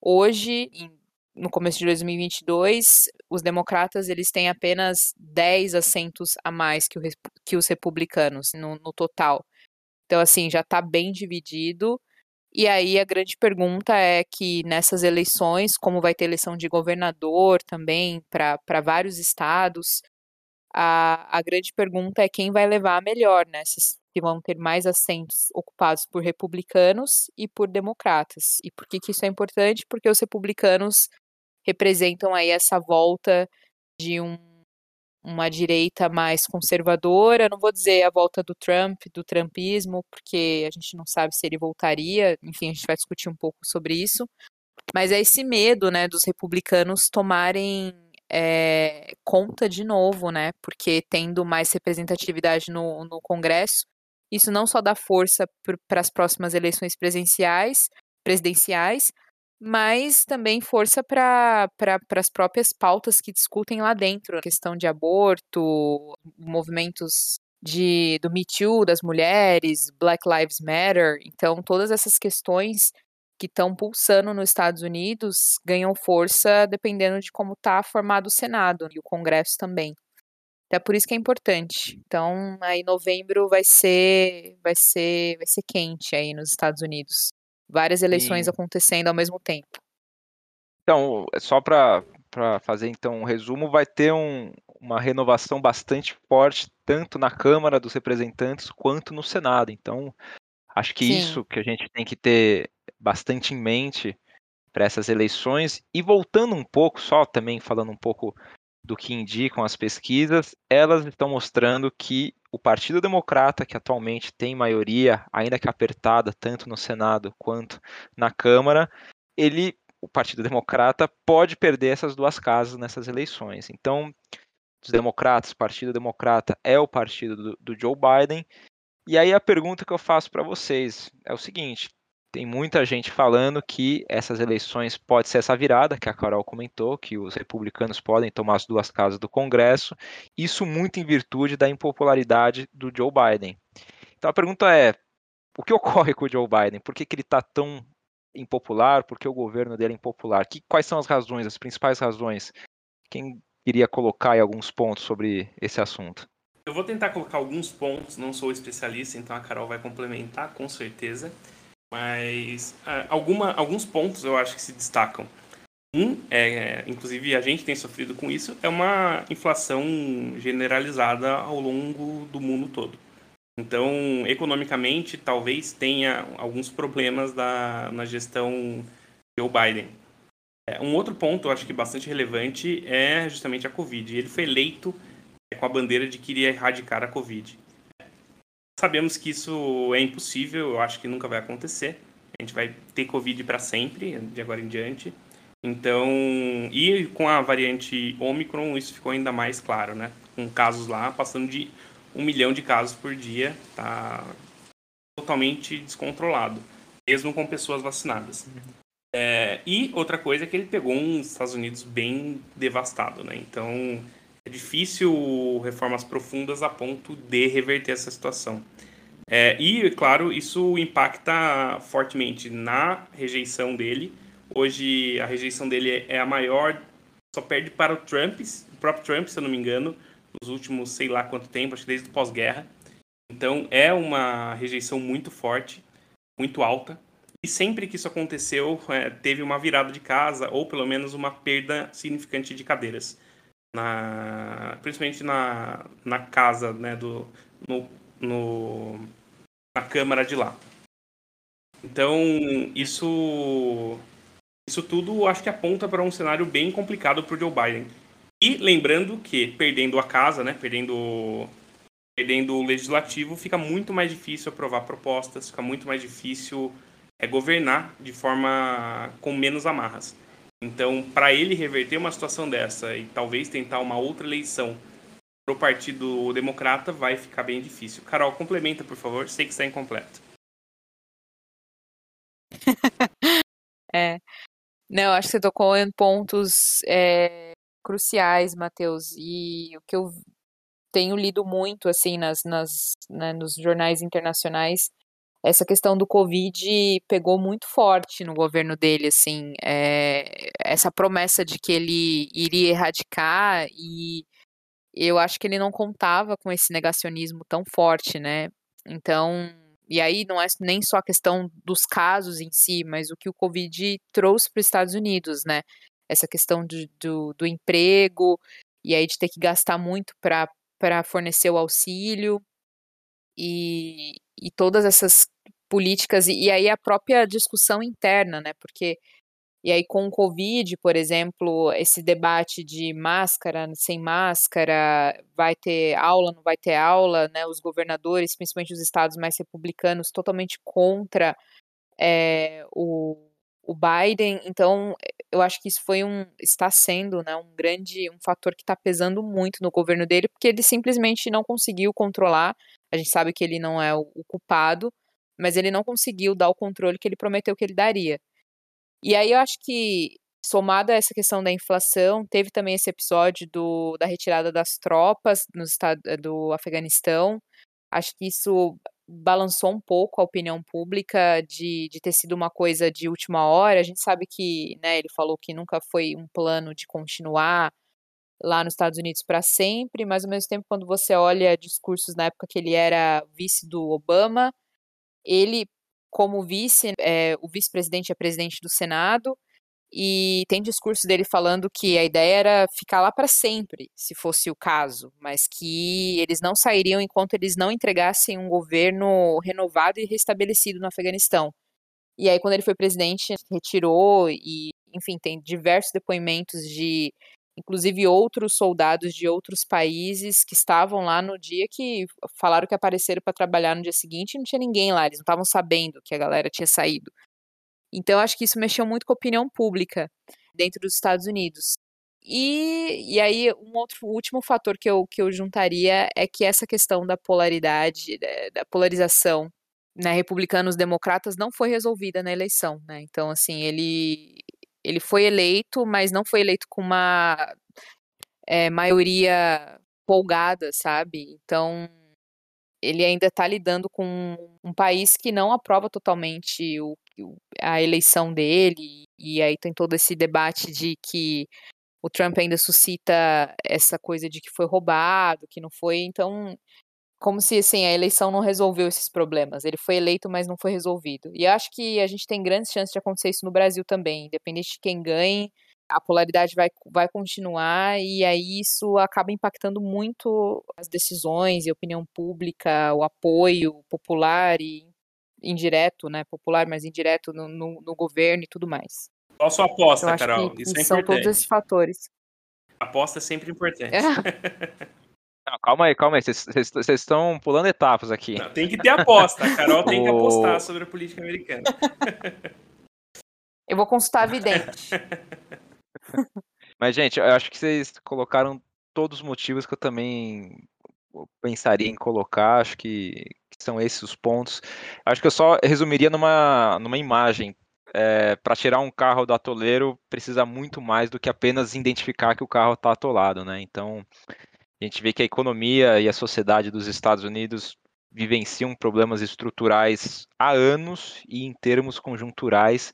hoje, em no começo de 2022, os democratas eles têm apenas 10 assentos a mais que, o, que os republicanos no, no total. Então, assim, já está bem dividido. E aí a grande pergunta é que nessas eleições, como vai ter eleição de governador também para vários estados, a, a grande pergunta é quem vai levar a melhor, né? Se, que vão ter mais assentos ocupados por republicanos e por democratas. E por que, que isso é importante? Porque os republicanos representam aí essa volta de um, uma direita mais conservadora. Não vou dizer a volta do Trump, do trumpismo, porque a gente não sabe se ele voltaria. Enfim, a gente vai discutir um pouco sobre isso. Mas é esse medo, né, dos republicanos tomarem é, conta de novo, né? Porque tendo mais representatividade no, no Congresso, isso não só dá força para as próximas eleições presidenciais, presidenciais, mas também força para pra, as próprias pautas que discutem lá dentro, a questão de aborto, movimentos de, do Me Too das mulheres, Black Lives Matter. Então, todas essas questões que estão pulsando nos Estados Unidos ganham força dependendo de como está formado o Senado e o Congresso também. Então, é por isso que é importante. Então, aí novembro vai ser vai ser vai ser quente aí nos Estados Unidos várias eleições e... acontecendo ao mesmo tempo. Então, é só para fazer então um resumo, vai ter um, uma renovação bastante forte tanto na Câmara dos Representantes quanto no Senado. Então, acho que Sim. isso que a gente tem que ter bastante em mente para essas eleições. E voltando um pouco, só também falando um pouco do que indicam as pesquisas, elas estão mostrando que o Partido Democrata, que atualmente tem maioria, ainda que apertada, tanto no Senado quanto na Câmara, ele, o Partido Democrata, pode perder essas duas casas nessas eleições. Então, os democratas, o Partido Democrata é o partido do, do Joe Biden. E aí a pergunta que eu faço para vocês é o seguinte: tem muita gente falando que essas eleições pode ser essa virada que a Carol comentou, que os republicanos podem tomar as duas casas do Congresso, isso muito em virtude da impopularidade do Joe Biden. Então a pergunta é: o que ocorre com o Joe Biden? Por que, que ele está tão impopular? Por que o governo dele é impopular? Que, quais são as razões, as principais razões? Quem queria colocar aí alguns pontos sobre esse assunto? Eu vou tentar colocar alguns pontos, não sou especialista, então a Carol vai complementar com certeza. Mas uh, alguma, alguns pontos eu acho que se destacam. Um, é, inclusive a gente tem sofrido com isso, é uma inflação generalizada ao longo do mundo todo. Então, economicamente, talvez tenha alguns problemas da, na gestão Joe Biden. É, um outro ponto, eu acho que bastante relevante, é justamente a Covid. Ele foi eleito é, com a bandeira de que iria erradicar a Covid. Sabemos que isso é impossível, eu acho que nunca vai acontecer. A gente vai ter Covid para sempre, de agora em diante. Então, e com a variante Omicron, isso ficou ainda mais claro, né? Com casos lá passando de um milhão de casos por dia, tá totalmente descontrolado, mesmo com pessoas vacinadas. É, e outra coisa é que ele pegou um Estados Unidos bem devastado, né? Então, é difícil reformas profundas a ponto de reverter essa situação. É, e, claro, isso impacta fortemente na rejeição dele. Hoje, a rejeição dele é a maior, só perde para o Trump, o próprio Trump, se eu não me engano, nos últimos sei lá quanto tempo, acho que desde o pós-guerra. Então, é uma rejeição muito forte, muito alta. E sempre que isso aconteceu, é, teve uma virada de casa, ou pelo menos uma perda significante de cadeiras na, principalmente na, na casa, né, do, no, no, na câmara de lá. Então, isso, isso tudo acho que aponta para um cenário bem complicado para o Joe Biden. E lembrando que, perdendo a casa, né, perdendo, perdendo o legislativo, fica muito mais difícil aprovar propostas, fica muito mais difícil é, governar de forma com menos amarras. Então, para ele reverter uma situação dessa e talvez tentar uma outra eleição para o Partido Democrata, vai ficar bem difícil. Carol, complementa, por favor. Sei que está incompleto. é. Não, acho que você tocou em pontos é, cruciais, Matheus. E o que eu tenho lido muito, assim, nas, nas, né, nos jornais internacionais essa questão do Covid pegou muito forte no governo dele, assim, é, essa promessa de que ele iria erradicar e eu acho que ele não contava com esse negacionismo tão forte, né? Então, e aí não é nem só a questão dos casos em si, mas o que o Covid trouxe para os Estados Unidos, né? Essa questão do, do, do emprego, e aí de ter que gastar muito para fornecer o auxílio, e, e todas essas políticas, e, e aí a própria discussão interna, né? Porque e aí, com o Covid, por exemplo, esse debate de máscara, sem máscara, vai ter aula, não vai ter aula, né? Os governadores, principalmente os estados mais republicanos, totalmente contra é, o, o Biden. Então, eu acho que isso foi um, está sendo, né, um grande, um fator que está pesando muito no governo dele, porque ele simplesmente não conseguiu controlar a gente sabe que ele não é o, o culpado, mas ele não conseguiu dar o controle que ele prometeu que ele daria. E aí eu acho que, somado a essa questão da inflação, teve também esse episódio do, da retirada das tropas no estado, do Afeganistão. Acho que isso balançou um pouco a opinião pública de, de ter sido uma coisa de última hora. A gente sabe que, né, ele falou que nunca foi um plano de continuar lá nos Estados Unidos para sempre, mas ao mesmo tempo, quando você olha discursos na época que ele era vice do Obama, ele, como vice, é, o vice-presidente é presidente do Senado, e tem discurso dele falando que a ideia era ficar lá para sempre, se fosse o caso, mas que eles não sairiam enquanto eles não entregassem um governo renovado e restabelecido no Afeganistão. E aí, quando ele foi presidente, retirou e, enfim, tem diversos depoimentos de inclusive outros soldados de outros países que estavam lá no dia que falaram que apareceram para trabalhar no dia seguinte e não tinha ninguém lá, eles não estavam sabendo que a galera tinha saído. Então, acho que isso mexeu muito com a opinião pública dentro dos Estados Unidos. E, e aí, um outro último fator que eu, que eu juntaria é que essa questão da polaridade, da polarização né, republicanos democratas não foi resolvida na eleição, né? Então, assim, ele, ele foi eleito, mas não foi eleito com uma é, maioria polgada, sabe? Então, ele ainda está lidando com um país que não aprova totalmente o, a eleição dele, e aí tem todo esse debate de que o Trump ainda suscita essa coisa de que foi roubado, que não foi, então como se assim a eleição não resolveu esses problemas. Ele foi eleito, mas não foi resolvido. E acho que a gente tem grandes chances de acontecer isso no Brasil também, independente de quem ganhe, a polaridade vai, vai continuar e aí isso acaba impactando muito as decisões e a opinião pública, o apoio popular e indireto, né, popular, mas indireto no, no, no governo e tudo mais. Qual a sua aposta, Carol? Isso é são todos esses fatores. aposta é sempre importante. É. Não, calma aí, calma aí. Vocês estão pulando etapas aqui. Não, tem que ter aposta. A Carol tem que apostar sobre a política americana. Eu vou consultar a vidente. Mas, gente, eu acho que vocês colocaram todos os motivos que eu também pensaria em colocar. Acho que, são esses os pontos. Acho que eu só resumiria numa, numa imagem. É, para tirar um carro do atoleiro precisa muito mais do que apenas identificar que o carro está atolado, né? Então a gente vê que a economia e a sociedade dos Estados Unidos vivenciam problemas estruturais há anos e em termos conjunturais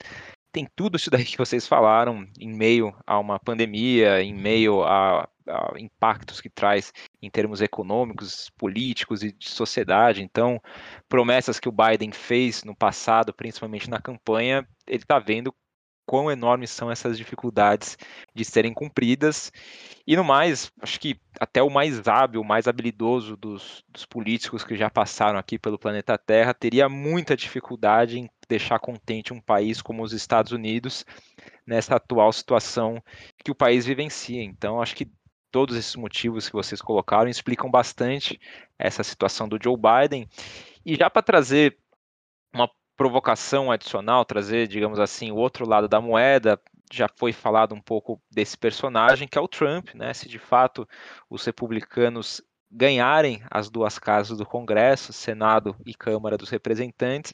tem tudo isso daí que vocês falaram em meio a uma pandemia, em meio a, a, impactos que traz em termos econômicos, políticos e de sociedade. Então, promessas que o Biden fez no passado, principalmente na campanha, ele está vendo quão enormes são essas dificuldades de serem cumpridas. E no mais, acho que até o mais hábil, o mais habilidoso dos, dos, políticos que já passaram aqui pelo planeta Terra teria muita dificuldade em deixar contente um país como os Estados Unidos nessa atual situação que o país vivencia. Então, acho que todos esses motivos que vocês colocaram explicam bastante essa situação do Joe Biden. E já para trazer uma provocação adicional, trazer, digamos assim, o outro lado da moeda. Já foi falado um pouco desse personagem, que é o Trump, né? Se de fato os republicanos ganharem as duas casas do Congresso, Senado e Câmara dos Representantes,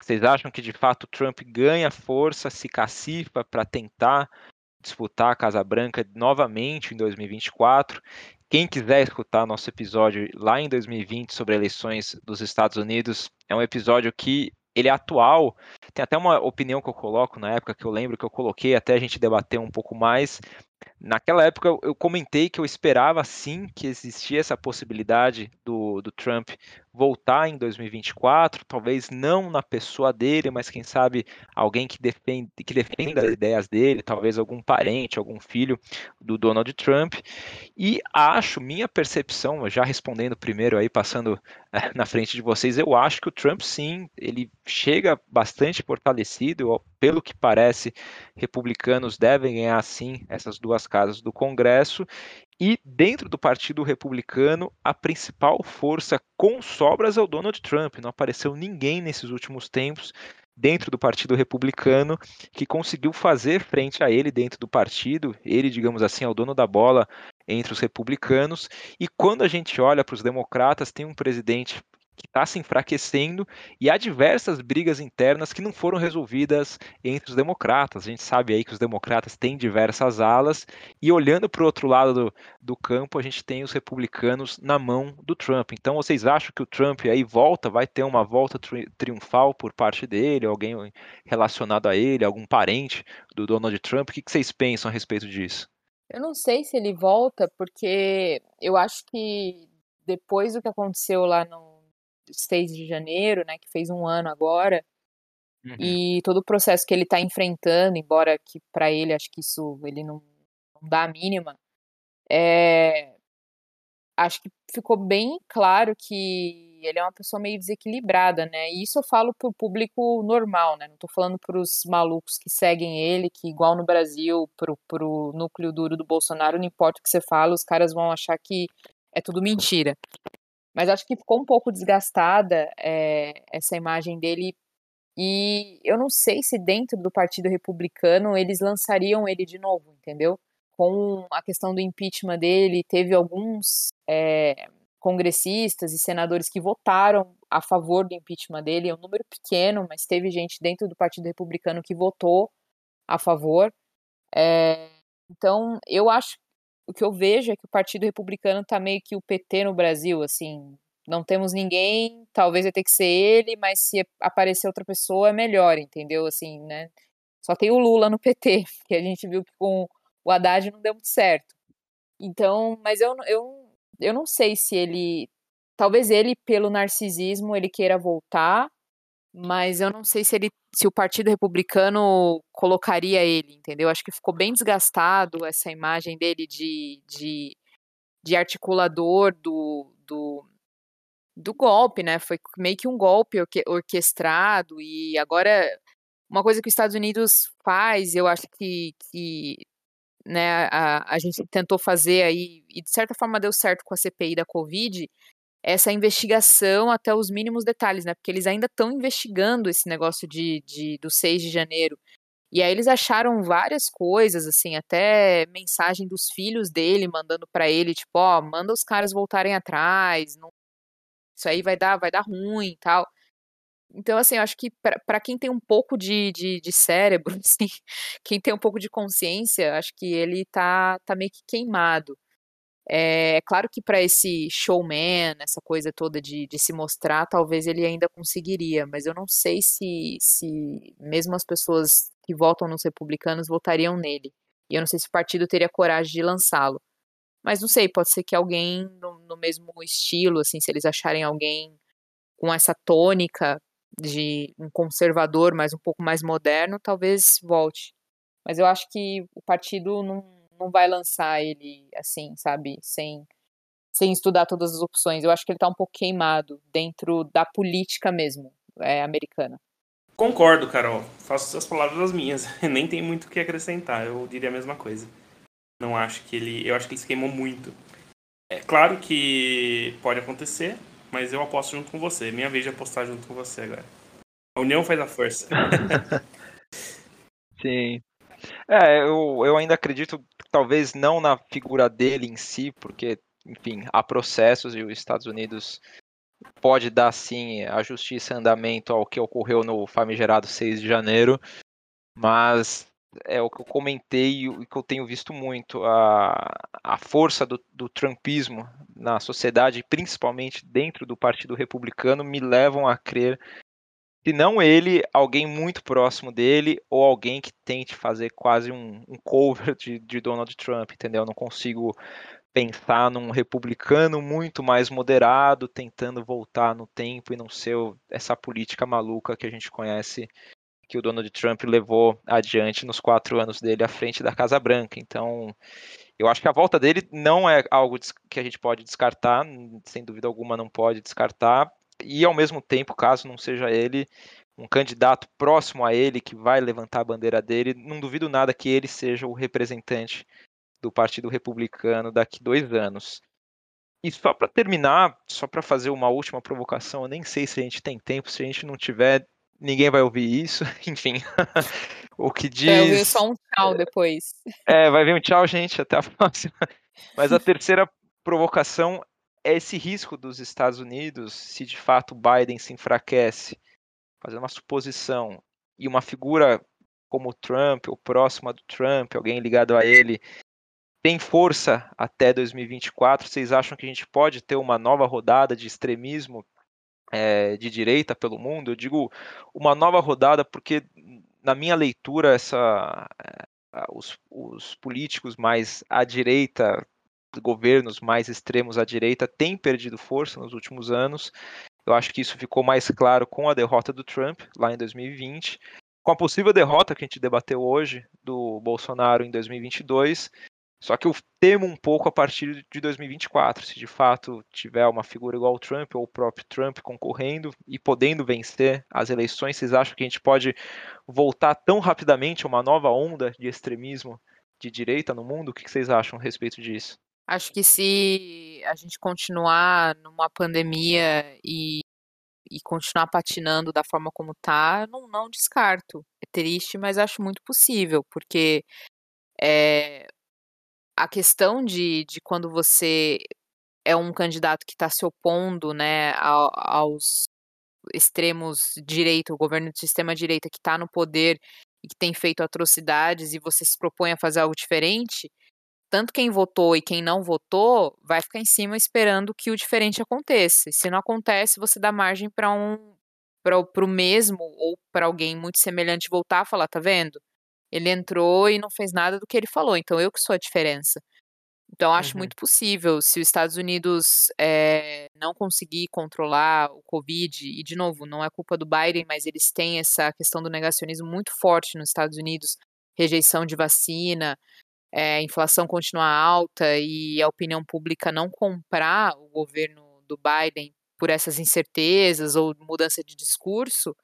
vocês acham que de fato Trump ganha força, se cacifa para tentar disputar a Casa Branca novamente em 2024? Quem quiser escutar nosso episódio lá em 2020 sobre eleições dos Estados Unidos, é um episódio que ele é atual. Tem até uma opinião que eu coloco na época que eu lembro que eu coloquei até a gente debater um pouco mais, Naquela época eu comentei que eu esperava sim que existia essa possibilidade do, do Trump voltar em 2024, talvez não na pessoa dele, mas quem sabe alguém que, defende, que defenda as ideias dele, talvez algum parente, algum filho do Donald Trump. E acho, minha percepção, já respondendo primeiro aí, passando eh, na frente de vocês, eu acho que o Trump sim, ele chega bastante fortalecido, pelo que parece, republicanos devem ganhar sim essas duas casas do Congresso. E dentro do Partido Republicano, a principal força com sobras é o Donald Trump. Não apareceu ninguém nesses últimos tempos dentro do Partido Republicano que conseguiu fazer frente a ele dentro do partido. Ele, digamos assim, é o dono da bola entre os republicanos. E quando a gente olha para os democratas, tem um presidente que está se enfraquecendo e há diversas brigas internas que não foram resolvidas entre os democratas. A gente sabe aí que os democratas têm diversas alas e olhando para o outro lado do, do campo, a gente tem os republicanos na mão do Trump. Então, vocês acham que o Trump aí volta, vai ter uma volta tri triunfal por parte dele, alguém relacionado a ele, algum parente do Donald Trump? O que, que vocês pensam a respeito disso? Eu não sei se ele volta, porque eu acho que depois do que aconteceu lá no, 6 de janeiro, né, que fez um ano agora, uhum. e todo o processo que ele está enfrentando, embora que para ele acho que isso ele não, não dá a mínima, é, acho que ficou bem claro que ele é uma pessoa meio desequilibrada, né? E isso eu falo pro público normal, né? Não tô falando pros malucos que seguem ele, que igual no Brasil, pro, pro núcleo duro do Bolsonaro, não importa o que você fala, os caras vão achar que é tudo mentira. Mas acho que ficou um pouco desgastada é, essa imagem dele. E eu não sei se dentro do Partido Republicano eles lançariam ele de novo, entendeu? Com a questão do impeachment dele, teve alguns é, congressistas e senadores que votaram a favor do impeachment dele, é um número pequeno, mas teve gente dentro do Partido Republicano que votou a favor. É, então, eu acho o que eu vejo é que o Partido Republicano tá meio que o PT no Brasil, assim, não temos ninguém, talvez vai ter que ser ele, mas se aparecer outra pessoa é melhor, entendeu? Assim, né? Só tem o Lula no PT, que a gente viu que com o Haddad não deu muito certo. Então, mas eu, eu, eu não sei se ele. Talvez ele, pelo narcisismo, ele queira voltar, mas eu não sei se ele se o Partido Republicano colocaria ele, entendeu? Acho que ficou bem desgastado essa imagem dele de, de, de articulador do, do, do golpe, né? Foi meio que um golpe orquestrado e agora uma coisa que os Estados Unidos faz, eu acho que, que né, a, a gente tentou fazer aí, e de certa forma deu certo com a CPI da Covid, essa investigação até os mínimos detalhes, né? Porque eles ainda estão investigando esse negócio de, de, do 6 de janeiro. E aí eles acharam várias coisas, assim, até mensagem dos filhos dele mandando para ele, tipo, ó, manda os caras voltarem atrás, não... isso aí vai dar, vai dar ruim tal. Então, assim, eu acho que para quem tem um pouco de, de, de, cérebro, assim, quem tem um pouco de consciência, acho que ele tá, tá meio que queimado. É, é claro que para esse showman, essa coisa toda de, de, se mostrar, talvez ele ainda conseguiria, mas eu não sei se, se mesmo as pessoas que votam nos republicanos votariam nele. E eu não sei se o partido teria coragem de lançá-lo. Mas não sei, pode ser que alguém no, no mesmo estilo, assim, se eles acharem alguém com essa tônica de um conservador, mas um pouco mais moderno, talvez volte. Mas eu acho que o partido não não vai lançar ele assim, sabe, sem sem estudar todas as opções. Eu acho que ele está um pouco queimado dentro da política mesmo é, americana. Concordo, Carol. Faço as palavras as minhas. Nem tem muito o que acrescentar. Eu diria a mesma coisa. Não acho que ele. Eu acho que ele se queimou muito. É claro que pode acontecer, mas eu aposto junto com você. Minha vez de apostar junto com você agora. A união faz a força. Sim. É, eu, eu ainda acredito talvez não na figura dele em si, porque, enfim, há processos e os Estados Unidos pode dar sim a justiça andamento ao que ocorreu no famigerado 6 de janeiro, mas é o que eu comentei e que eu tenho visto muito, a, a força do, do trumpismo na sociedade, principalmente dentro do Partido Republicano, me levam a crer se não ele, alguém muito próximo dele ou alguém que tente fazer quase um, um cover de, de, Donald Trump, entendeu? Eu não consigo pensar num republicano muito mais moderado, tentando voltar no tempo e não ser essa política maluca que a gente conhece que o Donald Trump levou adiante nos quatro anos dele à frente da Casa Branca. Então, eu acho que a volta dele não é algo que a gente pode descartar, sem dúvida alguma não pode descartar, e ao mesmo tempo, caso não seja ele, um candidato próximo a ele que vai levantar a bandeira dele, não duvido nada que ele seja o representante do Partido Republicano daqui dois anos. E só para terminar, só para fazer uma última provocação, eu nem sei se a gente tem tempo, se a gente não tiver, ninguém vai ouvir isso, enfim. o que diz. Vai ouvir só um tchau depois. É, vai vir um tchau, gente, até a próxima. Mas a terceira provocação esse risco dos Estados Unidos, se de fato Biden se enfraquece, fazer uma suposição, e uma figura como Trump, ou próxima do Trump, alguém ligado a ele, tem força até 2024, vocês acham que a gente pode ter uma nova rodada de extremismo é, de direita pelo mundo? Eu digo uma nova rodada porque, na minha leitura, essa, é, os, os políticos mais à direita governos mais extremos à direita têm perdido força nos últimos anos. Eu acho que isso ficou mais claro com a derrota do Trump lá em 2020, com a possível derrota que a gente debateu hoje do Bolsonaro em 2022 Só que eu temo um pouco a partir de 2024, se de fato tiver uma figura igual ao Trump ou o próprio Trump concorrendo e podendo vencer as eleições, vocês acham que a gente pode voltar tão rapidamente a uma nova onda de extremismo de direita no mundo? O que vocês acham a respeito disso? Acho que se a gente continuar numa pandemia e, e continuar patinando da forma como tá, não, não descarto. É triste, mas acho muito possível, porque é, a questão de, de quando você é um candidato que está se opondo né, aos extremos direita, o governo de sistema direita que está no poder e que tem feito atrocidades e você se propõe a fazer algo diferente, tanto quem votou e quem não votou vai ficar em cima esperando que o diferente aconteça. E se não acontece, você dá margem para um para o mesmo ou para alguém muito semelhante voltar a falar, tá vendo? Ele entrou e não fez nada do que ele falou, então eu que sou a diferença. Então, acho uhum. muito possível, se os Estados Unidos é, não conseguir controlar o Covid, e de novo, não é culpa do Biden, mas eles têm essa questão do negacionismo muito forte nos Estados Unidos rejeição de vacina, é, inflação continuar alta e a opinião pública não comprar o governo do Biden por essas incertezas ou mudança de discurso,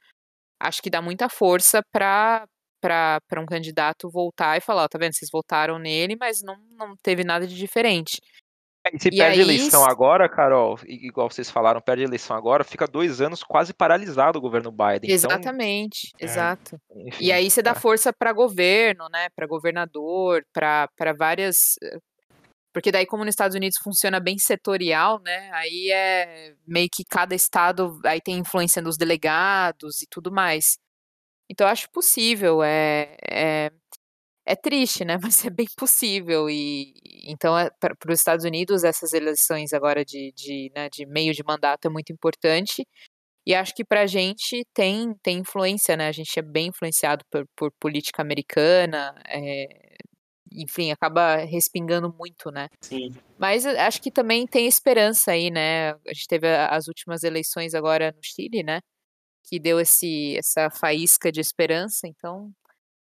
acho que dá muita força para para um candidato voltar e falar, tá vendo, vocês votaram nele, mas não, não teve nada de diferente. E se e perde aí... eleição agora, Carol, igual vocês falaram, perde eleição agora, fica dois anos quase paralisado o governo Biden. Então Exatamente, então... exato. É, enfim, e aí você dá é. força para governo, né, para governador, para várias porque daí, como nos Estados Unidos funciona bem setorial, né? Aí é meio que cada estado aí tem influência nos delegados e tudo mais. Então, eu acho possível. É, é, é triste, né? Mas é bem possível. E então, é, para os Estados Unidos, essas eleições agora de, de, né, de meio de mandato é muito importante. E acho que para a gente tem, tem influência, né? A gente é bem influenciado por, por política americana, é, enfim, acaba respingando muito, né? Sim. Mas acho que também tem esperança aí, né? A gente teve as últimas eleições agora no Chile, né? Que deu esse, essa faísca de esperança, então,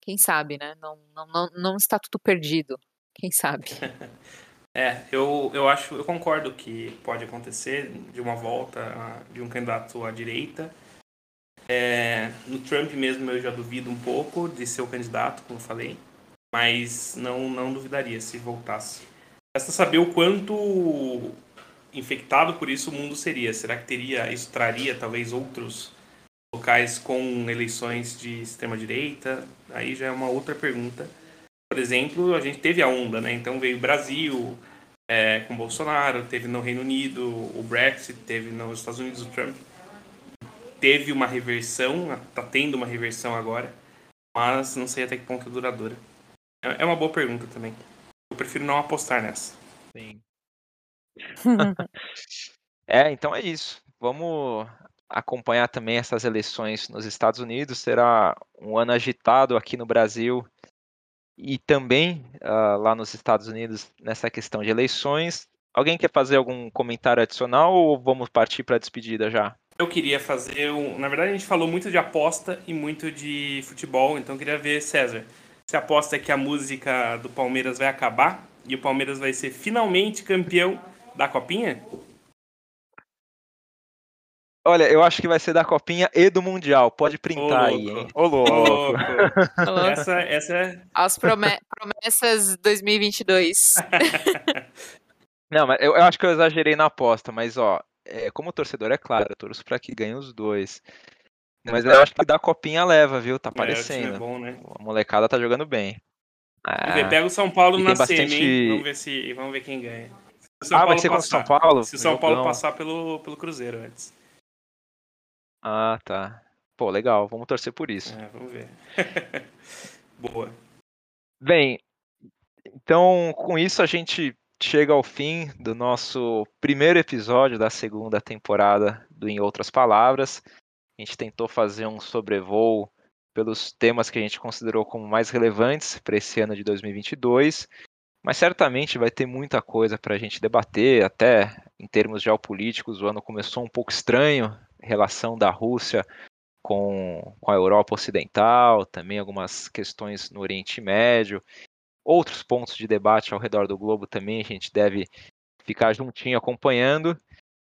quem sabe, né? Não, não, não, não está tudo perdido. Quem sabe? É, eu, eu acho, eu concordo que pode acontecer de uma volta de um candidato à direita. É, no Trump mesmo eu já duvido um pouco de ser o candidato, como eu falei mas não, não duvidaria se voltasse. Resta saber o quanto infectado por isso o mundo seria. Será que teria, isso traria talvez outros locais com eleições de extrema direita? Aí já é uma outra pergunta. Por exemplo, a gente teve a onda, né? Então veio o Brasil é, com Bolsonaro, teve no Reino Unido o Brexit, teve nos Estados Unidos o Trump. Teve uma reversão, está tendo uma reversão agora, mas não sei até que ponto é duradoura. É, é uma boa pergunta também. Eu prefiro não apostar nessa. Sim. é, então é isso. Vamos acompanhar também essas eleições nos Estados Unidos. Será um ano agitado aqui no Brasil e também uh, lá nos Estados Unidos nessa questão de eleições. Alguém quer fazer algum comentário adicional ou vamos partir para a despedida já? Eu queria fazer um. Na verdade, a gente falou muito de aposta e muito de futebol, então eu queria ver, César. Você aposta que a música do Palmeiras vai acabar e o Palmeiras vai ser finalmente campeão da Copinha? Olha, eu acho que vai ser da Copinha e do Mundial. Pode printar aí, hein? Ô, louco. essa, essa é... As promessas 2022. Não, mas eu, eu, acho que eu exagerei na aposta, mas ó, é, como torcedor, é claro, eu torço pra que ganhe os dois. Mas eu acho que da copinha leva, viu? Tá aparecendo. É, é bom, né? A molecada tá jogando bem. É... Pega o São Paulo na bastante... semi, vamos ver, se, vamos ver quem ganha. ah, Paulo vai ser contra o São Paulo? Se o São Paulo passar pelo, pelo Cruzeiro antes. Ah, tá. Pô, legal. Vamos torcer por isso. É, vamos ver. Boa. Bem, então com isso a gente chega ao fim do nosso primeiro episódio da segunda temporada do Em Outras Palavras. A gente tentou fazer um sobrevoo pelos temas que a gente considerou como mais relevantes para esse ano de 2022, mas certamente vai ter muita coisa para a gente debater, até em termos geopolíticos, o ano começou um pouco estranho, relação da Rússia com, com a Europa Ocidental, também algumas questões no Oriente Médio, outros pontos de debate ao redor do globo também, a gente deve ficar juntinho acompanhando.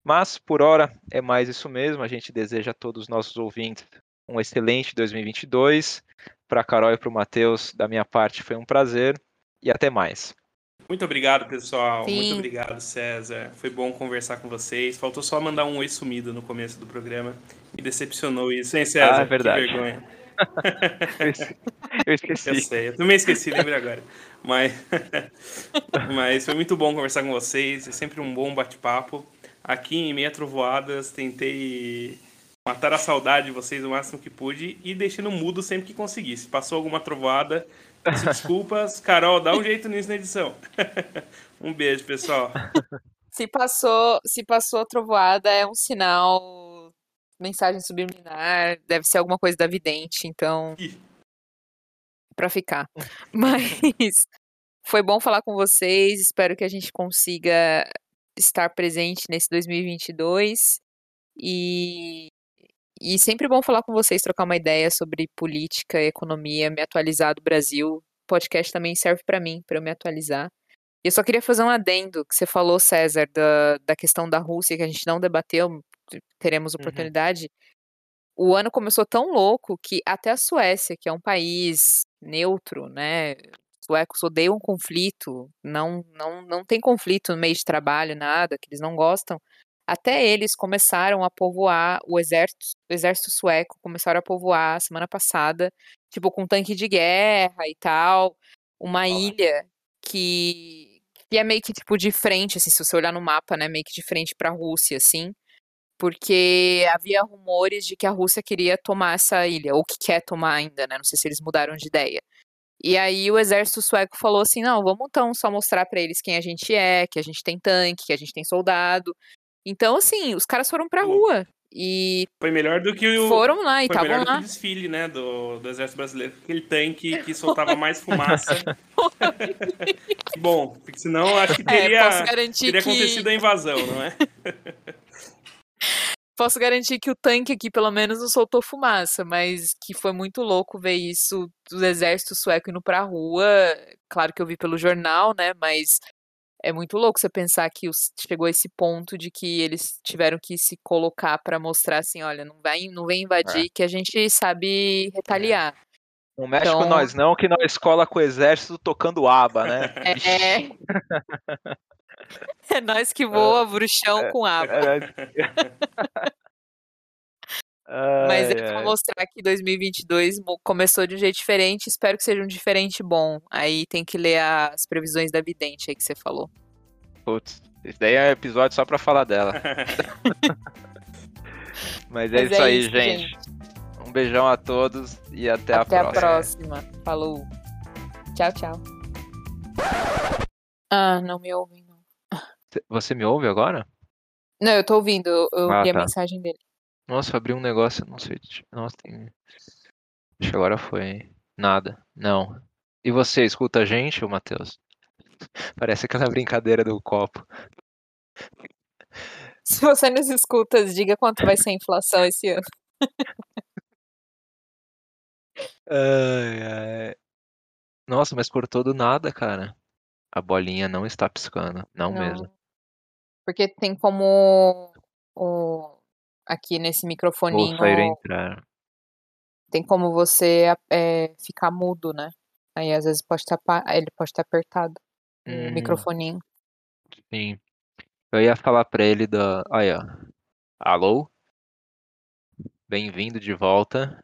Mas, por hora, é mais isso mesmo. A gente deseja a todos os nossos ouvintes um excelente 2022. Para a Carol e para o Matheus, da minha parte, foi um prazer e até mais. Muito obrigado, pessoal. Sim. Muito obrigado, César. Foi bom conversar com vocês. Faltou só mandar um oi sumido no começo do programa. Me decepcionou isso, hein, César? Ah, é verdade. Que vergonha. Eu esqueci. Eu sei, eu também esqueci, lembrei agora. Mas, mas foi muito bom conversar com vocês. É sempre um bom bate-papo. Aqui em Meia Trovoadas, tentei matar a saudade de vocês o máximo que pude e deixei no mudo sempre que consegui. Se passou alguma trovoada, desculpas. Carol, dá um jeito nisso na edição. um beijo, pessoal. Se passou, se passou a trovoada, é um sinal, mensagem subliminar, deve ser alguma coisa da vidente, então. Ih. Pra ficar. Mas foi bom falar com vocês, espero que a gente consiga estar presente nesse 2022 e e sempre bom falar com vocês, trocar uma ideia sobre política, economia, me atualizar do Brasil. O podcast também serve para mim, para eu me atualizar. E eu só queria fazer um adendo que você falou, César, da, da questão da Rússia, que a gente não debateu, teremos oportunidade. O ano começou tão louco que até a Suécia, que é um país neutro, né? Suecos odeiam conflito, não, não, não tem conflito no meio de trabalho, nada, que eles não gostam até eles começaram a povoar o exército, o exército sueco começaram a povoar semana passada, tipo com tanque de guerra e tal, uma ilha que, que é meio que tipo de frente, assim, se você olhar no mapa, né, meio que de frente para a Rússia, assim, porque havia rumores de que a Rússia queria tomar essa ilha, ou que quer tomar ainda, né, não sei se eles mudaram de ideia. E aí o exército sueco falou assim, não, vamos então só mostrar para eles quem a gente é, que a gente tem tanque, que a gente tem soldado, então, assim, os caras foram pra rua. E Foi melhor do que o. foram lá e estavam lá. o desfile, né, do, do Exército Brasileiro. Aquele tanque que soltava mais fumaça. bom, porque senão eu acho que É, teria, posso garantir teria que acontecido a invasão, não é? posso garantir que o tanque aqui pelo menos não soltou fumaça, mas que foi muito louco ver isso do exército sueco indo pra rua. Claro que eu vi pelo jornal, né, mas é muito louco você pensar que os- chegou a esse ponto de que eles tiveram que se colocar pra mostrar assim, olha, não vai, não vem invadir que a gente sabe retaliar. Não mexe Então- com nós não, que nós escola com o exército tocando aba, né? É. É nós que voa bruxão com aba. Mas é pra mostrar que 2022 mo- começou de um jeito diferente. Espero que seja um diferente bom. Aí tem que ler as previsões da vidente aí que você falou. Putz, esse daí é episódio só pra falar dela. Mas é Mas isso aí, gente. Um beijão a todos e até, Até a a próxima. próxima. Falou. Tchau, tchau. Ah, não me ouvem, não. Você me ouve agora? Não, eu tô ouvindo. Eu, eu Ah, vi a tá. mensagem dele. Nossa, abri um negócio, não sei. Nossa, tem. Acho que agora foi. Nada. Não. E você, escuta a gente, ô Matheus? Parece aquela brincadeira do copo. Se você nos escuta, diga quanto vai ser a inflação esse ano. Ai, ai. Nossa, mas cortou do nada, cara. A bolinha não está piscando. Não, mesmo. Porque tem como o, aqui nesse Vou microfoninho sair e entrar. tem como você é, ficar mudo, né? Aí às vezes pode estar ele pode estar apertado o Hum. microfoninho. Sim. Eu ia falar pra ele da. Ó. Alô? Bem-vindo de volta.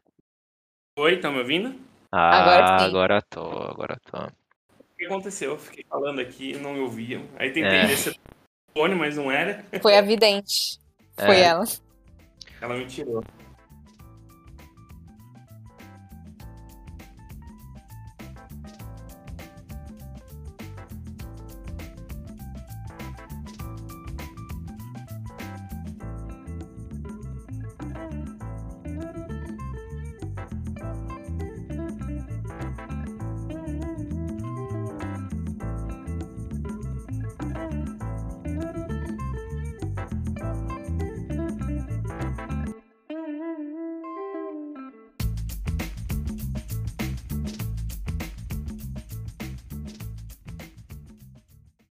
Oi, estão me ouvindo? Ah, Agora sim. agora tô, agora tô. O que aconteceu? Eu fiquei falando aqui, não me ouviam. Aí tentei É. descer o fone, mas não era. Foi a vidente. Foi É. ela. Ela me tirou.